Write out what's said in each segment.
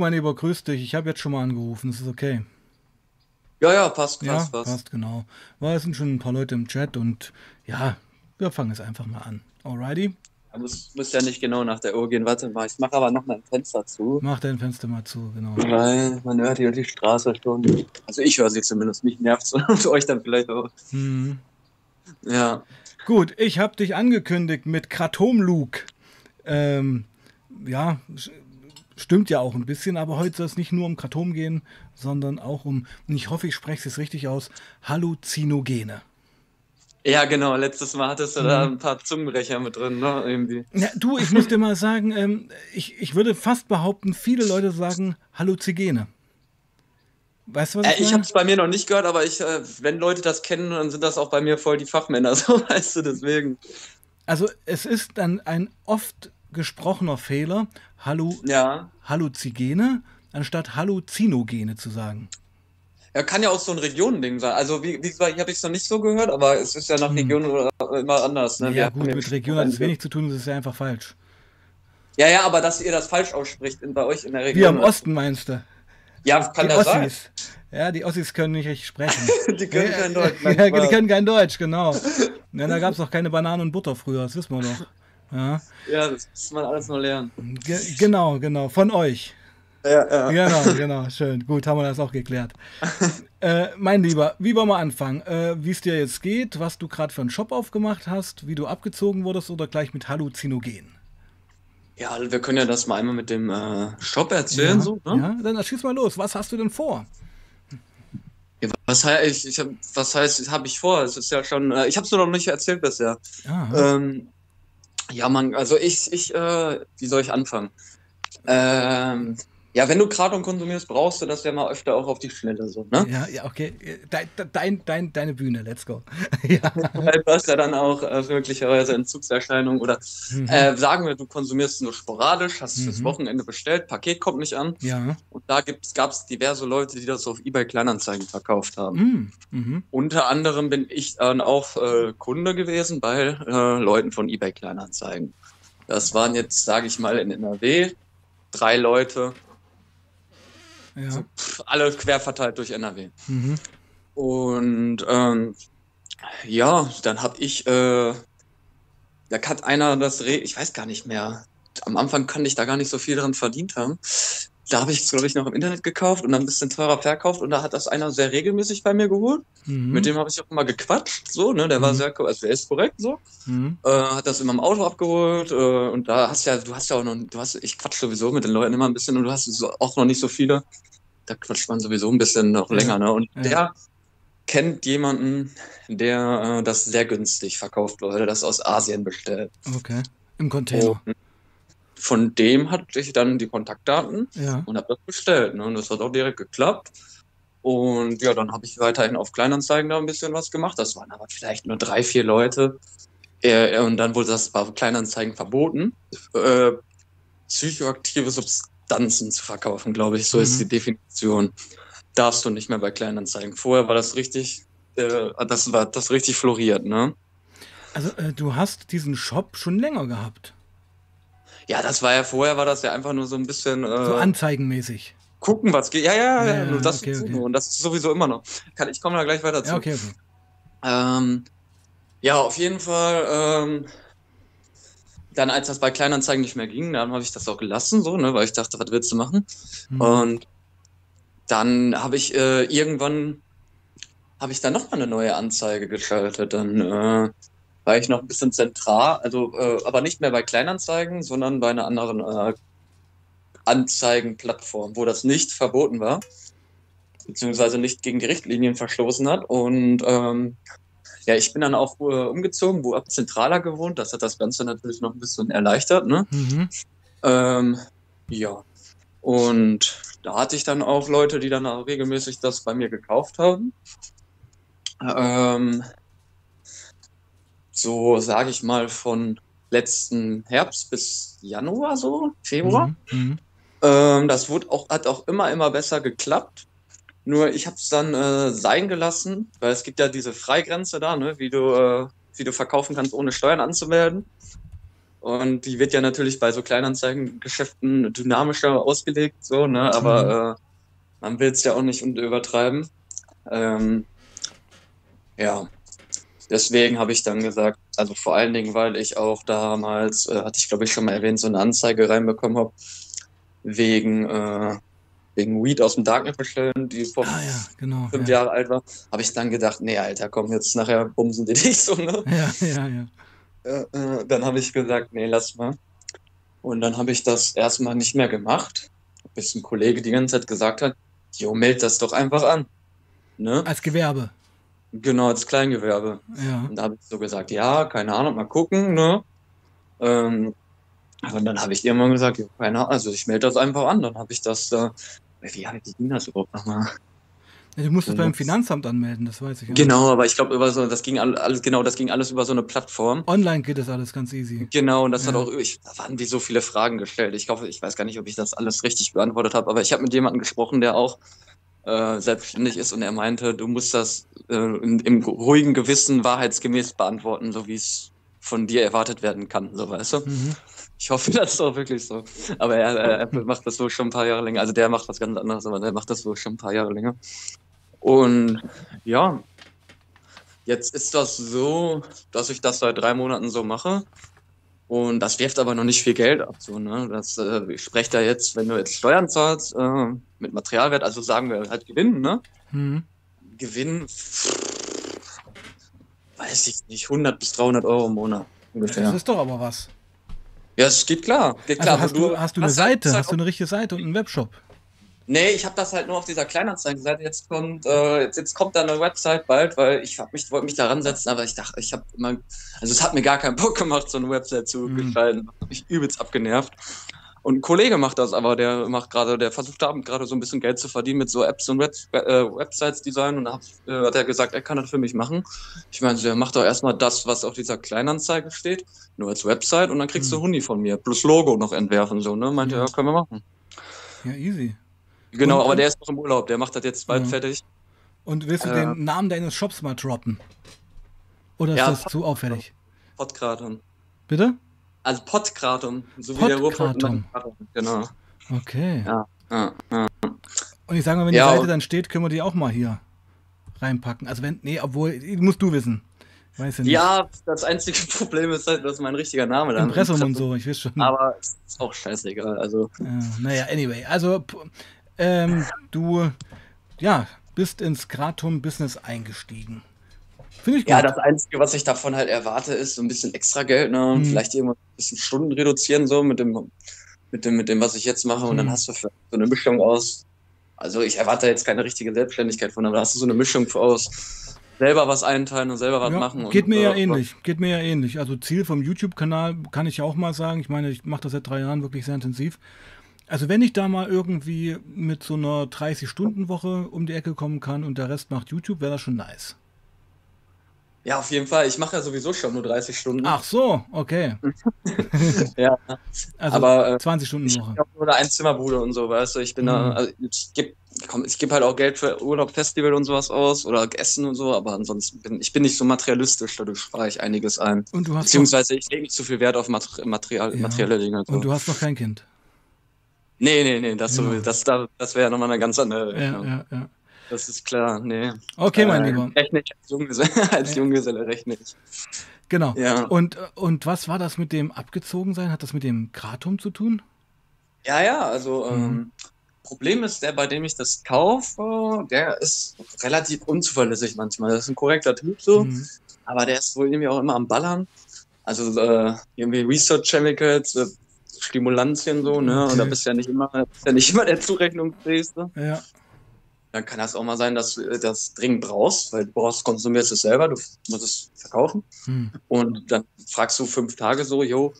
mein Lieber, grüß dich. Ich habe jetzt schon mal angerufen. Das ist okay. Ja, ja, passt, Ja, passt, passt. passt, genau. Weil es sind schon ein paar Leute im Chat und ja, wir fangen es einfach mal an. Alrighty? Da muss, muss ja nicht genau nach der Uhr gehen. Warte mal, ich mache aber noch mal ein Fenster zu. Mach dein Fenster mal zu, genau. Weil man hört hier die Straße schon. Also ich höre sie zumindest, mich nervt und euch dann vielleicht auch. Hm. Ja. Gut, ich habe dich angekündigt mit Kratom Luke. Ähm, ja, stimmt ja auch ein bisschen, aber heute soll es nicht nur um Kratom gehen, sondern auch um, und ich hoffe, ich spreche es richtig aus, Halluzinogene. Ja, genau. Letztes Mal hattest du da Mhm. ein paar Zungenbrecher mit drin, ne? Irgendwie. Ja, du, ich muss dir mal sagen, ähm, ich, ich würde fast behaupten, viele Leute sagen Halluzigene. Weißt du, was Äh, ich ich meine? habe es bei mir noch nicht gehört, aber ich, äh, wenn Leute das kennen, dann sind das auch bei mir voll die Fachmänner, so weißt du, deswegen. Also es ist dann ein oft gesprochener Fehler, Hallu, Ja. Halluzigene, anstatt Halluzinogene zu sagen. Ja, kann ja auch so ein Regionending sein. Also, wie, wie gesagt, ich habe es noch nicht so gehört, aber es ist ja nach Hm. Region oder immer anders. Ne? Ja gut, mit Region hat es wenig zu tun, das ist ja einfach falsch. Ja, ja, aber dass ihr das falsch ausspricht in, bei euch in der Region. Wir im Osten meinst du? Ja, kann die das sein. Ossis. Ja, die Ossis können nicht richtig sprechen. Die können kein Deutsch. die können kein Deutsch, genau. Ja, da gab es noch keine Bananen und Butter früher, das wissen wir doch. Ja, Ja, das muss man alles noch lernen. ge genau, genau, von euch. Ja, ja. Genau, genau, schön. Gut, haben wir das auch geklärt. Äh, mein Lieber, wie wollen wir anfangen? Äh, wie es dir jetzt geht, was du gerade für einen Shop aufgemacht hast, wie du abgezogen wurdest oder gleich mit Halluzinogen? Ja, wir können ja das mal einmal mit dem äh, Shop erzählen, ja, so, ne? ja, dann schieß mal los. Was hast du denn vor? Ja, was heißt, ich, ich hab, was heißt, habe ich vor? Es ist ja schon, äh, ich habe es nur noch nicht erzählt bisher. Ähm, ja, man, also ich, ich, äh, wie soll ich anfangen? Ähm, ja, wenn du Kratom konsumierst, brauchst du das ja mal öfter auch auf die Schnelle, so, ne? Ja, ja, okay. Dein, dein, dein, deine Bühne, let's go. ja. Weil du hast ja dann auch äh, möglicherweise Entzugserscheinungen oder Mhm. äh, sagen wir, du konsumierst nur sporadisch, hast fürs Mhm. Wochenende bestellt, Paket kommt nicht an ja. und da gab es diverse Leute, die das auf eBay Kleinanzeigen verkauft haben. Mhm. Mhm. Unter anderem bin ich dann auch äh, Kunde gewesen bei äh, Leuten von eBay Kleinanzeigen. Das waren jetzt, sage ich mal, in NRW drei Leute, Ja. pff, alle quer verteilt durch NRW. Mhm. Und ähm, ja, dann habe ich, äh, da hat einer das, Re ich weiß gar nicht mehr, am Anfang kann ich da gar nicht so viel dran verdient haben. Da habe ich es, glaube ich, noch im Internet gekauft und dann ein bisschen teurer verkauft und da hat das einer sehr regelmäßig bei mir geholt. Mhm. Mit dem habe ich auch immer gequatscht, so, ne, der war Mhm. sehr, co- also der ist korrekt, so. Mhm. Äh, hat das immer im Auto abgeholt äh, und da hast ja, du hast ja auch noch, du hast, ich quatsch sowieso mit den Leuten immer ein bisschen und du hast so, auch noch nicht so viele. Da quatscht man sowieso ein bisschen noch Ja. länger, ne? Und Ja. der kennt jemanden, der äh, das sehr günstig verkauft, Leute, das aus Asien bestellt. Okay. Im Container. Und von dem hatte ich dann die Kontaktdaten Ja. und habe das bestellt. Ne? Und das hat auch direkt geklappt. Und ja, dann habe ich weiterhin auf Kleinanzeigen da ein bisschen was gemacht. Das waren aber vielleicht nur drei, vier Leute. Äh, und dann wurde das bei Kleinanzeigen verboten, äh, psychoaktive Substanzen zu verkaufen, glaube ich. So Mhm. ist die Definition. Darfst du nicht mehr bei Kleinanzeigen. Vorher war das richtig, äh, das war das richtig floriert, ne? Also äh, du hast diesen Shop schon länger gehabt. Ja, das war ja vorher, war das ja einfach nur so ein bisschen. Äh, So anzeigenmäßig. gucken, was geht. Ja, ja, Ja, ja, nur das okay, okay. Und das ist sowieso immer noch. Kann, ich komme da gleich weiter zu. Ja, okay, okay. Ähm, ja, auf jeden Fall. Ähm, dann, als das bei Kleinanzeigen nicht mehr ging, dann habe ich das auch gelassen, so, ne, weil ich dachte, was willst du machen? Mhm. Und dann habe ich äh, irgendwann habe ich dann noch mal eine neue Anzeige geschaltet. Dann äh, war ich noch ein bisschen zentral, also äh, aber nicht mehr bei Kleinanzeigen, sondern bei einer anderen äh, Anzeigenplattform, wo das nicht verboten war, beziehungsweise nicht gegen die Richtlinien verstoßen hat. Und ähm, ja, ich bin dann auch äh, umgezogen, wo ab zentraler gewohnt. Das hat das Ganze natürlich noch ein bisschen erleichtert. Ne? Mhm. Ähm, ja. Und da hatte ich dann auch Leute, die dann auch regelmäßig das bei mir gekauft haben. Ähm, so sage ich mal von letzten Herbst bis Januar so, Februar. Mhm. Mhm. Ähm, das wurde auch, hat auch immer, immer besser geklappt. Nur ich habe es dann äh, sein gelassen, weil es gibt ja diese Freigrenze da, ne, wie du, äh, wie du verkaufen kannst, ohne Steuern anzumelden. Und die wird ja natürlich bei so Kleinanzeigengeschäften dynamischer ausgelegt, so, ne? Aber äh, man will es ja auch nicht übertreiben. Ähm, ja, deswegen habe ich dann gesagt, also vor allen Dingen, weil ich auch damals, äh, hatte ich glaube ich schon mal erwähnt, so eine Anzeige reinbekommen habe, wegen, äh, wegen Weed aus dem Darknet bestellen, die vor Ah ja, genau. fünf Ja, Jahre alt war, habe ich dann gedacht, nee, Alter, komm, jetzt nachher bumsen die dich so, ne? ja, ja. ja. Äh, äh, dann habe ich gesagt, nee, lass mal. Und dann habe ich das erstmal nicht mehr gemacht, bis ein Kollege die ganze Zeit gesagt hat, jo, meld das doch einfach an. Ne? Als Gewerbe. Genau, als Kleingewerbe. Ja. Und da habe ich so gesagt, ja, keine Ahnung, mal gucken, ne? Ähm, aber dann habe ich irgendwann gesagt, ja, keine Ahnung, also ich melde das einfach an. Dann habe ich das, äh, wie habe ich das überhaupt nochmal? Ja, Du musst es Ja. beim Finanzamt anmelden, das weiß ich. ja. Genau, aber ich glaube über so, das ging all- alles, genau, das ging alles über so eine Plattform. Online geht das alles ganz easy. Genau, und das hat Ja. auch, ich, da waren wie so viele Fragen gestellt. Ich hoffe, ich weiß gar nicht, ob ich das alles richtig beantwortet habe, aber ich habe mit jemandem gesprochen, der auch äh, selbstständig ist und er meinte, du musst das äh, in, im ruhigen Gewissen wahrheitsgemäß beantworten, so wie es von dir erwartet werden kann, so weißt du. Mhm. Ich hoffe, das ist auch wirklich so. Aber er, er, er macht das so schon ein paar Jahre länger. Also der macht was ganz anderes, aber der macht das so schon ein paar Jahre länger. Und ja, jetzt ist das so, dass ich das seit drei Monaten so mache. Und das wirft aber noch nicht viel Geld ab. So, ne? das, äh, ich spreche da jetzt, wenn du jetzt Steuern zahlst, äh, mit Materialwert, also sagen wir halt Gewinn, ne? Mhm. Gewinn, weiß ich nicht, 100 bis 300 Euro im Monat ungefähr. Das ist doch aber was. Ja, es geht klar. Geht klar Also hast aber du, hast du eine halt- Seite, hast du eine richtige Seite und einen Webshop? Nee, ich habe das halt nur auf dieser Kleinanzeigenseite. Jetzt kommt, äh, jetzt, jetzt kommt da eine Website bald, weil ich hab mich, wollte mich da ransetzen, aber ich dachte, ich habe immer, also es hat mir gar keinen Bock gemacht, so eine Website zu Mhm. gestalten. Das hat mich übelst abgenervt. Und ein Kollege macht das aber, der macht gerade, der versucht da gerade so ein bisschen Geld zu verdienen mit so Apps und Web, äh, Websites design und da hab, äh, hat er gesagt, er kann das für mich machen. Ich meine, der macht doch erstmal das, was auf dieser Kleinanzeige steht, nur als Website und dann kriegst du Mhm. Huni von mir, plus Logo noch entwerfen, so, ne? Meinte, Ja. ja, können wir machen. Ja, easy. Genau, Und- aber der ist noch im Urlaub, der macht das jetzt bald Ja. fertig. Und willst du Äh. den Namen deines Shops mal droppen? Oder ist Ja, das zu auffällig? Podkratum. Bitte? Also Podkratum, so wie der Ruhrpott dann. Genau. Okay. Ja. Ja, ja. Und ich sage mal, wenn die Seite dann steht, können wir die auch mal hier reinpacken. Also wenn, nee, obwohl, musst du wissen. Weiß ja nicht. ja, das einzige Problem ist halt, dass mein richtiger Name da Impressum und so, ich weiß schon. Aber es ist auch scheißegal. Also, Ja, naja, anyway. Also, ähm, du, ja, bist ins Kratom-Business eingestiegen. Finde ich gut. ja, das Einzige, was ich davon halt erwarte, ist so ein bisschen extra Geld, ne? Und Mhm. vielleicht irgendwann ein bisschen Stunden reduzieren, so mit dem, mit dem, mit dem, was ich jetzt mache. Und Mhm. dann hast du so eine Mischung aus. Also ich erwarte jetzt keine richtige Selbstständigkeit von, aber da hast du so eine Mischung aus selber was einteilen und selber was Ja, machen. geht und, mir ja äh, ähnlich. Geht mir ja ähnlich. Also Ziel vom YouTube-Kanal kann ich ja auch mal sagen. Ich meine, ich mache das seit drei Jahren wirklich sehr intensiv. Also wenn ich da mal irgendwie mit so einer 30-Stunden-Woche um die Ecke kommen kann und der Rest macht YouTube, wäre das schon nice. Ja, auf jeden Fall. Ich mache ja sowieso schon nur 30 Stunden. Ach so, okay. Ja, Also aber äh, 20 ich Stunden Woche. habe nur eine Einzimmerbude und so, weißt du. Ich bin Mhm. da, also ich gebe ich halt auch Geld für Urlaub, Festival und sowas aus oder Essen und so, aber ansonsten bin ich bin nicht so materialistisch, dadurch spare ich einiges ein. Und du hast Beziehungsweise ich lege nicht zu viel Wert auf Mater Material, Ja. materielle Dinge. So. und du hast noch kein Kind. Nee, nee, nee, das, so, das, da- das wäre ja nochmal eine ganz andere Ja, Rechnung. ja, ja. Das ist klar, nee. Okay, mein Äh, Lieber. Rechne ich als Junggeselle, als Ja. Junggeselle rechne ich. Genau. Ja. Und, und was war das mit dem Abgezogensein? Hat das mit dem Kratom zu tun? Ja, ja, also Mhm. ähm, Problem ist, der, bei dem ich das kaufe, der ist relativ unzuverlässig manchmal. Das ist ein korrekter Typ so, Mhm. aber der ist wohl irgendwie auch immer am Ballern. Also äh, irgendwie Research Chemicals, äh, Stimulantien so, ne? Und da Okay. bist du ja nicht immer, bist ja nicht immer der Zurechnungsfähigste. Ja. Dann kann das auch mal sein, dass du das dringend brauchst, weil du brauchst, konsumierst es selber, du musst es verkaufen. Hm. Und dann fragst du fünf Tage so, jo,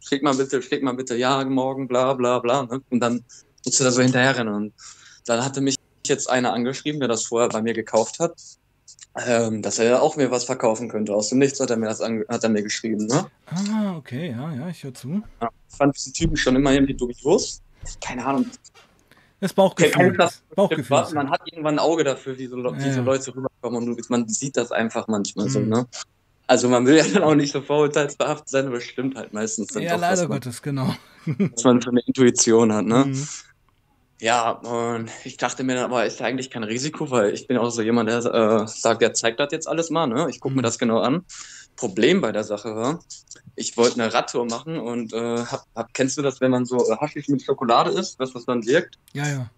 schick mal bitte, schick mal bitte, ja, morgen, bla bla bla. Ne? Und dann musst du da so hinterherrennen. Und dann hatte mich jetzt einer angeschrieben, der das vorher bei mir gekauft hat, ähm, dass er auch mir was verkaufen könnte. Aus dem Nichts hat er mir das hat er mir geschrieben. Ne? Ah, okay, ja, ja, ich höre zu. Ich fand diesen Typen schon immer irgendwie dubios. Keine Ahnung. Das Bauchgefühl. Das? Bauchgefühl. Man hat irgendwann ein Auge dafür, wie so, Le- Ja, diese ja. Leute rüberkommen und man sieht das einfach manchmal so. Mhm. Ne? Also man will ja dann auch nicht so vorurteilsbehaftet sein, aber es stimmt halt meistens dann Ja, doch, leider was man, Gottes, genau. was man für eine Intuition hat, ne? Mhm. Ja, und ich dachte mir dann, aber ist ja eigentlich kein Risiko, weil ich bin auch so jemand, der äh, sagt, der zeigt das jetzt alles mal, ne? Ich gucke mir Mhm. das genau an. Problem bei der Sache war, ich wollte eine Radtour machen und äh, hab, hab, kennst du das, wenn man so äh, Haschisch mit Schokolade isst, was das dann wirkt? Ja, ja.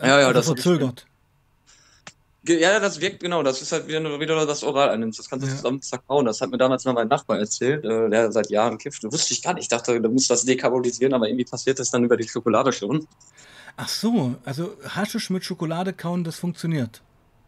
Ja, ja, also das hab ich- verzögert. Ge- Ja, das wirkt genau, das ist halt wieder, nur- wieder das Oral einnimmst. Das kannst du Ja. zusammen zerkauen. Das hat mir damals mal mein Nachbar erzählt, äh, der seit Jahren kifft. Das wusste ich gar nicht. Ich dachte, du musst das dekarbolisieren, aber irgendwie passiert das dann über die Schokolade schon. Ach so, also Haschisch mit Schokolade kauen, das funktioniert.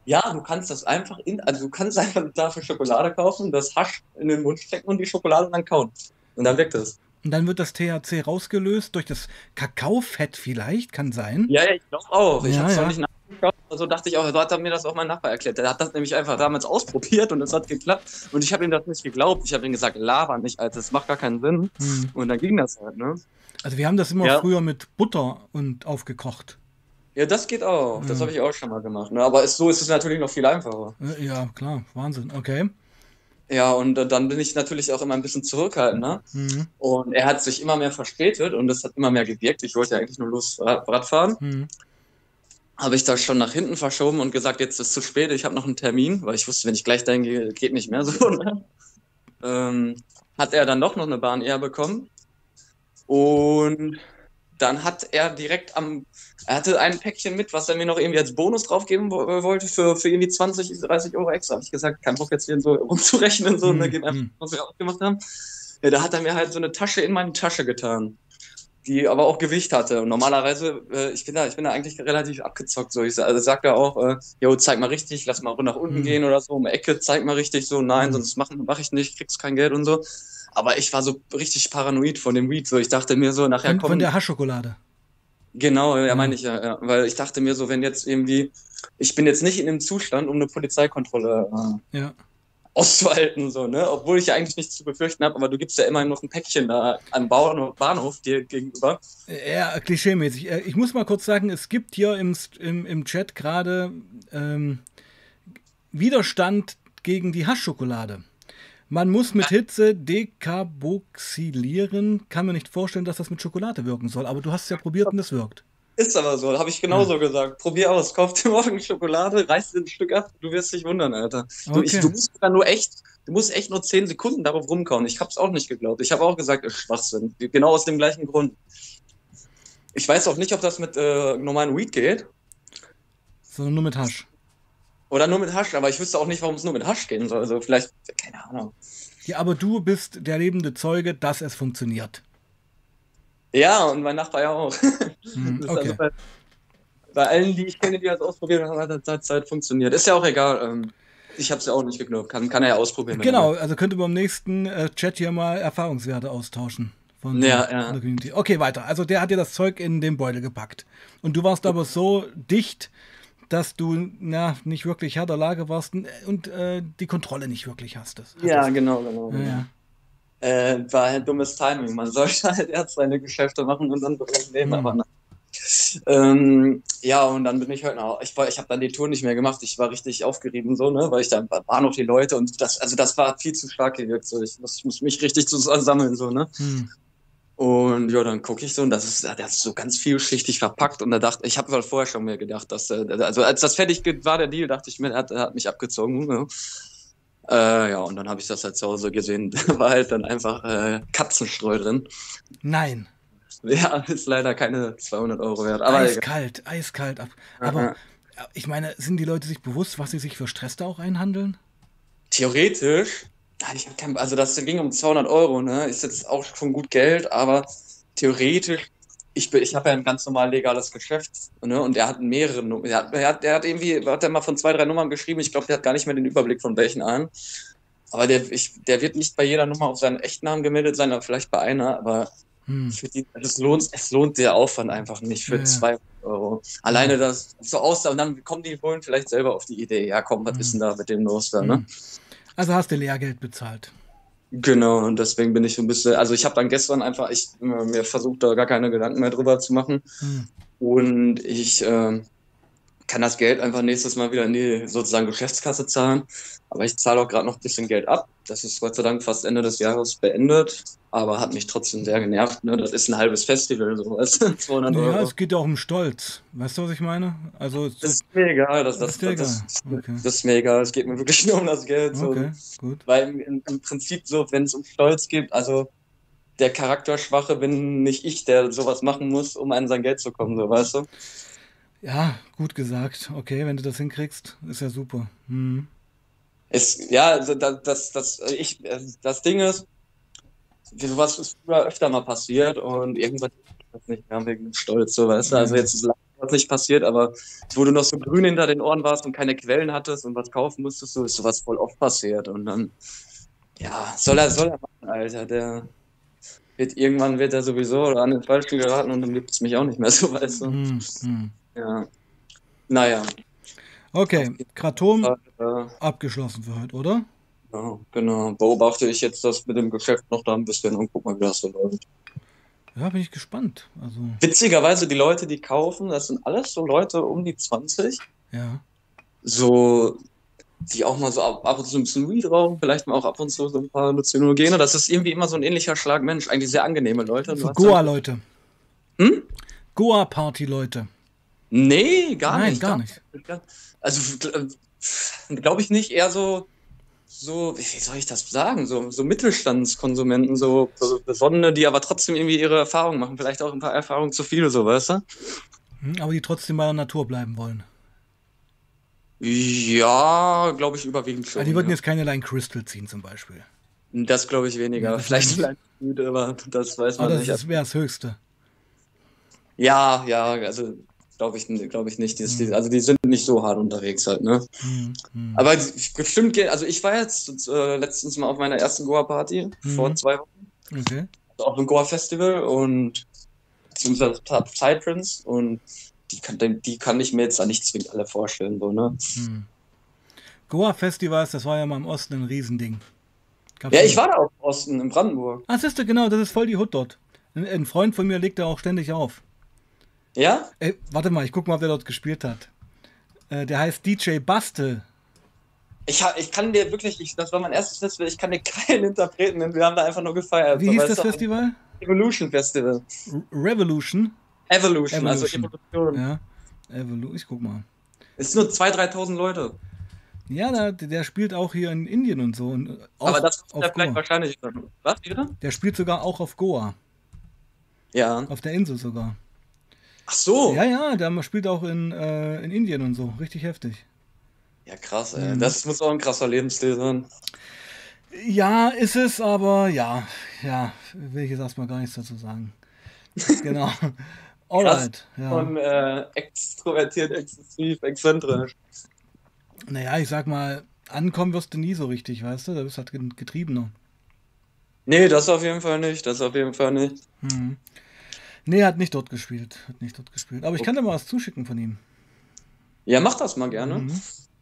Ja, du kannst das einfach in, also du kannst einfach eine Tafel Schokolade kaufen, das Hasch in den Mund stecken und die Schokolade dann kauen. Und dann wirkt es. Und dann wird das THC rausgelöst durch das Kakaofett vielleicht, kann sein. Ja, ja, ich glaube auch. Ich Ja, habe es ja. noch nicht nachgeschaut. Also dachte ich auch, so hat er mir das auch mein Nachbar erklärt. Der hat das nämlich einfach damals ausprobiert und es hat geklappt. Und ich habe ihm das nicht geglaubt. Ich habe ihm gesagt, laber nicht, Alter, das macht gar keinen Sinn. Hm. Und dann ging das halt, ne? Also wir haben das immer Ja. früher mit Butter und aufgekocht. Ja, das geht auch. Das Ja. habe ich auch schon mal gemacht. Ne? Aber ist, so ist es natürlich noch viel einfacher. Äh, Ja, klar, Wahnsinn. Okay. Ja, und äh, dann bin ich natürlich auch immer ein bisschen zurückhaltend. Ne? Hm. Und er hat sich immer mehr verspätet und es hat immer mehr gewirkt. Ich wollte ja eigentlich nur los Rad Rad fahren. Hm. Habe ich das schon nach hinten verschoben und gesagt, jetzt ist zu spät, ich habe noch einen Termin, weil ich wusste, wenn ich gleich dahin gehe, geht nicht mehr so. Ne? Ähm, hat er dann doch noch eine Bahn eher bekommen. Und dann hat er direkt am, er hatte ein Päckchen mit, was er mir noch irgendwie als Bonus draufgeben äh, wollte für, für irgendwie 20, 30 Euro extra. Habe ich gesagt, kein Bock jetzt hier so rumzurechnen, so, Hm, ne, gib einfach, hm. was wir ausgemacht haben. Ja, da hat er mir halt so eine Tasche in meine Tasche getan, die aber auch Gewicht hatte. Und normalerweise, äh, ich bin da, ich bin da eigentlich relativ abgezockt. So, ich also sagt er auch, äh, jo, zeig mal richtig, lass mal nach unten Hm. gehen oder so, um Ecke, zeig mal richtig, so, nein, Hm. sonst mach, mach ich nicht, kriegst kein Geld und so. Aber ich war so richtig paranoid von dem Weed. So, ich dachte mir so, nachher Von, kommen. von der Haschschokolade. Genau, ja, Ja. meine ich ja, ja. Weil ich dachte mir so, wenn jetzt irgendwie, ich bin jetzt nicht in dem Zustand, um eine Polizeikontrolle äh, Ja. Auszuhalten, so, ne? Obwohl ich ja eigentlich nichts zu befürchten habe, aber du gibst ja immerhin noch ein Päckchen da am Bahnhof, Bahnhof dir gegenüber. Ja, klischeemäßig. Äh, Ich muss mal kurz sagen, es gibt hier im, im, im Chat gerade ähm, Widerstand gegen die Haschschokolade. Man muss mit Hitze dekarboxylieren. Kann mir nicht vorstellen, dass das mit Schokolade wirken soll. Aber du hast es ja probiert und es wirkt. Ist aber so, habe ich genauso gesagt. Probier aus, kauf dir morgen Schokolade, reiß dir ein Stück ab, du wirst dich wundern, Alter. Du, ich, du musst da nur echt, du musst echt nur 10 Sekunden darauf rumkauen. Ich hab's auch nicht geglaubt. Ich habe auch gesagt, ist Schwachsinn. Genau aus dem gleichen Grund. Ich weiß auch nicht, ob das mit äh, normalen Weed geht Sondern nur mit Hasch. oder nur mit Hasch, aber ich wüsste auch nicht, warum es nur mit Hasch gehen soll. Also vielleicht, keine Ahnung. Ja, aber du bist der lebende Zeuge, dass es funktioniert. Ja, und mein Nachbar ja auch. Hm, Das ist okay. also bei, bei allen, die ich kenne, die das ausprobiert haben, hat das seit Zeit funktioniert. Ist ja auch egal. Ähm, ich habe es ja auch nicht geglaubt. Kann, kann er ja ausprobieren. er Genau, also könnte man im nächsten äh, Chat hier mal Erfahrungswerte austauschen. Von Ja, der, ja. von der Community. Okay, weiter. Also der hat dir das Zeug in den Beutel gepackt. Und du warst aber so dicht, dass du na, nicht wirklich Herr der Lage warst und, und äh, die Kontrolle nicht wirklich hast. Das, Ja, genau, genau. ja, ja. Äh, war halt dummes Timing. Man sollte halt erst seine Geschäfte machen und dann Drogen nehmen, Hm. aber na. Ähm, ja, und dann bin ich halt noch, ich war, ich habe dann die Tour nicht mehr gemacht. Ich war richtig aufgerieben so, ne, weil ich dann waren noch die Leute und das, also das war viel zu stark gewirkt. So, ich muss, ich muss mich richtig zusammensammeln so, ne. Hm. Und ja, dann gucke ich so und das ist, der ist so ganz vielschichtig verpackt und da dachte ich, habe halt vorher schon mir gedacht, dass, äh, also als das fertig war, der Deal, dachte ich mir, er hat, er hat mich abgezogen. Ja. Äh, ja, und dann habe ich das halt zu Hause gesehen, da war halt dann einfach äh, Katzenstreu drin. Nein, Ja, ist leider keine 200 Euro wert, aber egal. eiskalt, eiskalt. ab- Aber Aha. ich meine, sind die Leute sich bewusst, was sie sich für Stress da auch einhandeln? theoretisch, kein, also das ging um 200 Euro, ne, ist jetzt auch schon gut Geld, aber theoretisch, ich, ich habe ja ein ganz normal legales Geschäft, ne, und er hat mehrere Nummern, er hat, er hat, er hat irgendwie, hat er mal von zwei, drei Nummern geschrieben, ich glaube, der hat gar nicht mehr den Überblick von welchen an, aber der, ich, der wird nicht bei jeder Nummer auf seinen Echtnamen gemeldet sein, aber vielleicht bei einer, aber Hm. die, es lohnt, es lohnt der Aufwand einfach nicht für Ja. 200 Euro. Alleine das so aussah und dann kommen die Bullen vielleicht selber auf die Idee, ja komm, was Mhm. ist denn da mit dem los da, ne? Hm. Also hast du Lehrgeld bezahlt. Genau, und deswegen bin ich so ein bisschen, also ich habe dann gestern einfach, ich äh, mir versucht, da gar keine Gedanken mehr drüber zu machen. Hm. Und ich ähm, kann das Geld einfach nächstes Mal wieder in die sozusagen Geschäftskasse zahlen. Aber ich zahle auch gerade noch ein bisschen Geld ab. Das ist Gott sei Dank fast Ende des Jahres beendet, aber hat mich trotzdem sehr genervt. Ne? Das ist ein halbes Festival, sowas. 200 Ja, Euro. es geht ja auch um Stolz. Weißt du, was ich meine? Also, Das ist mir egal. Das, das, ist das, egal. Okay. das ist mir egal. Es geht mir wirklich nur um das Geld. So. okay, gut. Weil im, im Prinzip so, wenn es um Stolz geht, also der Charakterschwache bin nicht ich, der sowas machen muss, um an sein Geld zu kommen, so weißt du? Ja, gut gesagt. Okay, wenn du das hinkriegst, ist ja super. Hm. Es, ja, also das, das, das, ich, das Ding ist, sowas ist früher öfter mal passiert und irgendwann das nicht mehr wegen Stolz, so weißt du. Also jetzt ist was nicht passiert, aber wo du noch so grün hinter den Ohren warst und keine Quellen hattest und was kaufen musstest, so ist sowas voll oft passiert. Und dann, ja, soll er, soll er machen, Alter. Der wird irgendwann wird er sowieso an den Falschen geraten und dann gibt es mich auch nicht mehr, so weißt du. Hm, hm. Ja. Naja. Okay, Kratom Äh, abgeschlossen für heute, oder? Ja, genau. Beobachte ich jetzt das mit dem Geschäft noch da ein bisschen und guck mal, wie das so läuft. Ja, bin ich gespannt. Also, Witzigerweise, die Leute, die kaufen, das sind alles so Leute um die 20, ja. so, die auch mal so ab, ab und zu ein bisschen Weed rauchen, vielleicht mal auch ab und zu so ein paar Halluzinogene. Das ist irgendwie immer so ein ähnlicher Schlag Mensch. Eigentlich sehr angenehme Leute. So Goa-Leute. Hm? Goa-Party-Leute. Nee, gar Nein, nicht. gar nicht. Also, glaube ich nicht, eher so, so, wie soll ich das sagen, so, so Mittelstandskonsumenten, so, so Besonnene, die aber trotzdem irgendwie ihre Erfahrungen machen, vielleicht auch ein paar Erfahrungen zu viele, so, weißt du? Hm, Aber die trotzdem bei der Natur bleiben wollen. Ja, glaube ich überwiegend schon. Also die würden ja. jetzt keine Line Crystal ziehen zum Beispiel. Das glaube ich weniger. Ja, das vielleicht vielleicht gut, aber das weiß man Aber das nicht. ist- wäre das Höchste. Ja, ja, also glaube ich, glaube ich nicht. Die, Mhm. also die sind nicht so hart unterwegs halt, ne? Hm, hm. Aber bestimmt geht, also ich war jetzt äh, letztens mal auf meiner ersten Goa-Party Mhm. vor zwei Wochen. Okay. auf dem Goa-Festival und beziehungsweise Psytrance und die kann, die kann ich mir jetzt da nicht zwingend alle vorstellen, so, ne? Hm. Goa-Festivals, das war ja mal im Osten ein Riesending. Gab's Ja, ich war da auf Osten, in Brandenburg. Ah, siehst du, genau, das ist voll die Hut dort. Ein, ein Freund von mir legt da auch ständig auf. Ja? Ey, warte mal, ich guck mal, wer dort gespielt hat. Äh, der heißt DJ Bastel. Ich, ich kann dir wirklich, ich, das war mein erstes Festival, ich kann dir keinen Interpreten nennen, wir haben da einfach nur gefeiert. Wie so, hieß das? Festival? Evolution Festival. Revolution. Evolution, also Evolution. Evolution. Ja. Evolu ich guck mal. Es sind nur 2.000, 3.000 Leute. Ja, der, der spielt auch hier in Indien und so. Und auch Aber das ist auf ja vielleicht Goa. wahrscheinlich. Was, wieder? Der spielt sogar auch auf Goa. Ja. Auf der Insel sogar. Ach so. Ja, ja, der spielt auch in, äh, in Indien und so. Richtig heftig. Ja, krass, ey. Mhm. Das muss auch ein krasser Lebensstil sein. Ja, ist es, aber ja, ja, will ich jetzt erstmal gar nichts dazu sagen. Genau. Alright. Ja. Und äh, extrovertiert, exzessiv, exzentrisch. Naja, ich sag mal, ankommen wirst du nie so richtig, weißt du? Da bist du halt get- getriebener. Nee, das auf jeden Fall nicht. Das auf jeden Fall nicht. Mhm. Nee, hat nicht dort gespielt. Hat nicht dort gespielt. Aber ich kann dir mal was zuschicken von ihm. Ja, mach das mal gerne. Mhm.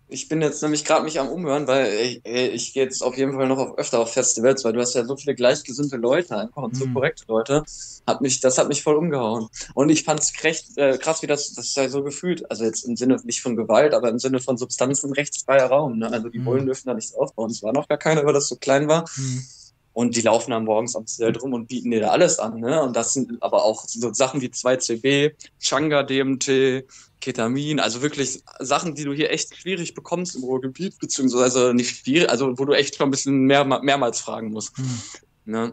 Ich bin jetzt nämlich gerade mich am Umhören, weil ich, ich gehe jetzt auf jeden Fall noch auf, öfter auf Festivals, weil du hast ja so viele gleichgesinnte Leute einfach und so Mhm. korrekte Leute. Hat mich, das hat mich voll umgehauen. Und ich fand's recht, äh, krass, wie das, das sei so gefühlt. Also jetzt im Sinne nicht von Gewalt, aber im Sinne von Substanzen rechtsfreier Raum. Ne? Also die Mhm. Bullen dürfen da nichts aufbauen. Es war noch gar keiner, weil das so klein war. Mhm. Und die laufen dann morgens am Zelt rum und bieten dir da alles an. Ne? Und das sind aber auch so Sachen wie 2CB, Changa DMT, Ketamin, also wirklich Sachen, die du hier echt schwierig bekommst im Ruhrgebiet, beziehungsweise nicht schwierig, also wo du echt schon ein bisschen mehr, mehrmals fragen musst. Mhm. Ne?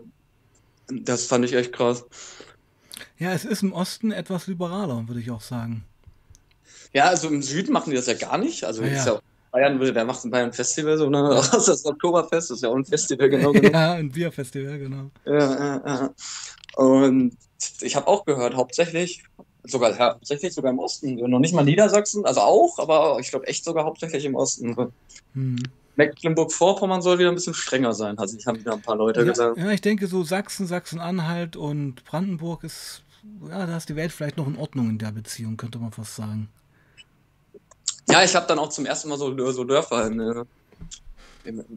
Das fand ich echt krass. Ja, es ist im Osten etwas liberaler, würde ich auch sagen. Ja, also im Süden machen die das ja gar nicht. Also Ja, ist ja. Bayern, wer macht in Bayern ein Festival so, ne? Das Oktoberfest das ist ja auch ein Festival, genau genommen. ja, ein Bierfestival, genau. Ja, ja, ja. Und ich habe auch gehört, hauptsächlich, sogar ja, hauptsächlich sogar im Osten, noch nicht mal Niedersachsen, also auch, aber ich glaube echt sogar hauptsächlich im Osten. Mhm. Mecklenburg-Vorpommern soll wieder ein bisschen strenger sein, also ich habe wieder ein paar Leute Ja, gesagt. ja, ich denke so Sachsen, Sachsen-Anhalt und Brandenburg ist, ja, da ist die Welt vielleicht noch in Ordnung in der Beziehung, könnte man fast sagen. Ja, ich habe dann auch zum ersten Mal so, so Dörfer in, äh,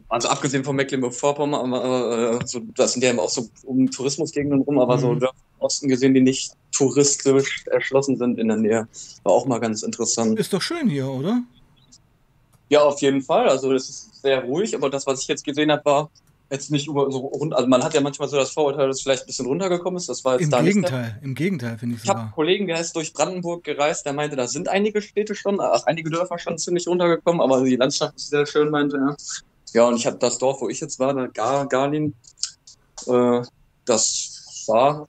also abgesehen von Mecklenburg-Vorpommern, aber äh, so, das sind ja immer auch so um Tourismusgegenden rum, aber mhm. so im Osten gesehen, die nicht touristisch erschlossen sind in der Nähe. War auch mal ganz interessant. Ist doch schön hier, oder? Ja, auf jeden Fall. Also es ist sehr ruhig, aber das, was ich jetzt gesehen habe, war jetzt nicht über so rund. Also man hat ja manchmal so das Vorurteil, dass es vielleicht ein bisschen runtergekommen ist. Das war jetzt Im da Gegenteil, nicht im Gegenteil, finde ich Ich habe einen Kollegen, der ist durch Brandenburg gereist, der meinte, da sind einige Städte schon, ach, einige Dörfer schon ziemlich runtergekommen, aber die Landschaft ist sehr schön, meinte er. Ja, und ich habe das Dorf, wo ich jetzt war, da Gar, Garlin, äh, das sah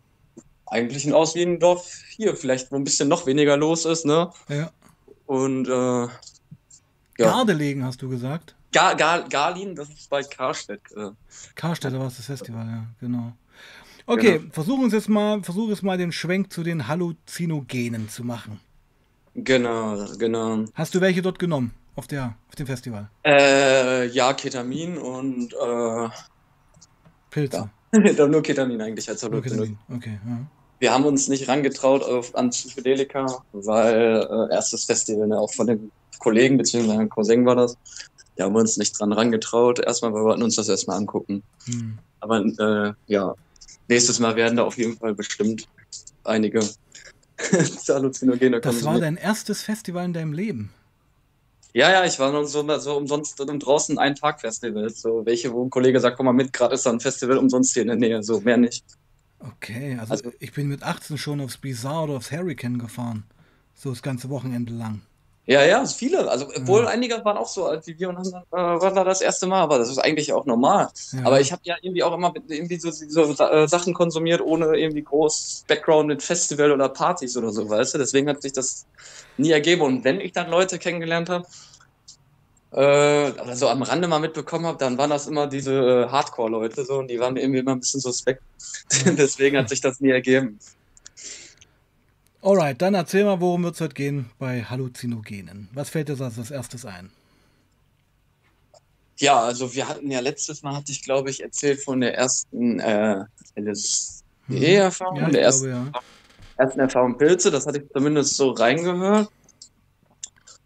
eigentlich ein aus wie ein Dorf hier, vielleicht wo ein bisschen noch weniger los ist, ne? Ja. Und äh, ja. Gardelegen, hast du gesagt? Gar, Gar, Garlin, das ist bei Karstedt. Äh. Karstedt, war es das Festival, ja, genau. Okay, genau. versuchen wir jetzt mal, versuche es mal den Schwenk zu den Halluzinogenen zu machen. Genau, genau. Hast du welche dort genommen auf der auf dem Festival? Äh, ja, Ketamin und äh, Pilze. Ja. nur Ketamin eigentlich als Halluzinogen. Okay, ja. Wir haben uns nicht rangetraut auf, an Psychedelika, weil äh, erstes Festival, ne, auch von dem Kollegen beziehungsweise Cousin war das. Da haben wir uns nicht dran rangetraut. Erstmal, wir wollten uns das erstmal angucken. Hm. Aber äh, ja, nächstes Mal werden da auf jeden Fall bestimmt einige Halluzinogene kommen. Das war dein erstes Festival in deinem Leben? Ja, ja, ich war noch so, so umsonst draußen ein Tag Festival. So welche, wo ein Kollege sagt, komm mal mit, gerade ist da ein Festival umsonst hier in der Nähe. So, mehr nicht. Okay, also, also ich bin mit 18 schon aufs Bizarre oder aufs Hurricane gefahren. So das ganze Wochenende lang. Ja, ja, viele. Also, obwohl ja. einige waren auch so alt wie wir und haben, äh, war da das erste Mal, aber das ist eigentlich auch normal. Ja. Aber ich habe ja irgendwie auch immer irgendwie so, so äh, Sachen konsumiert, ohne irgendwie groß Background mit Festival oder Partys oder so, weißt du? Deswegen hat sich das nie ergeben. Und wenn ich dann Leute kennengelernt habe, äh, oder so am Rande mal mitbekommen habe, dann waren das immer diese äh, Hardcore-Leute so und die waren irgendwie immer ein bisschen suspekt. Deswegen hat sich das nie ergeben. Alright, dann erzähl mal, worum wird es heute gehen bei Halluzinogenen. Was fällt dir als erstes ein? Ja, also wir hatten ja letztes Mal, hatte ich glaube ich erzählt von der ersten äh, LSD-Erfahrung, hm. ja, der ersten, glaube, ja. ersten Erfahrung Pilze, das hatte ich zumindest so reingehört.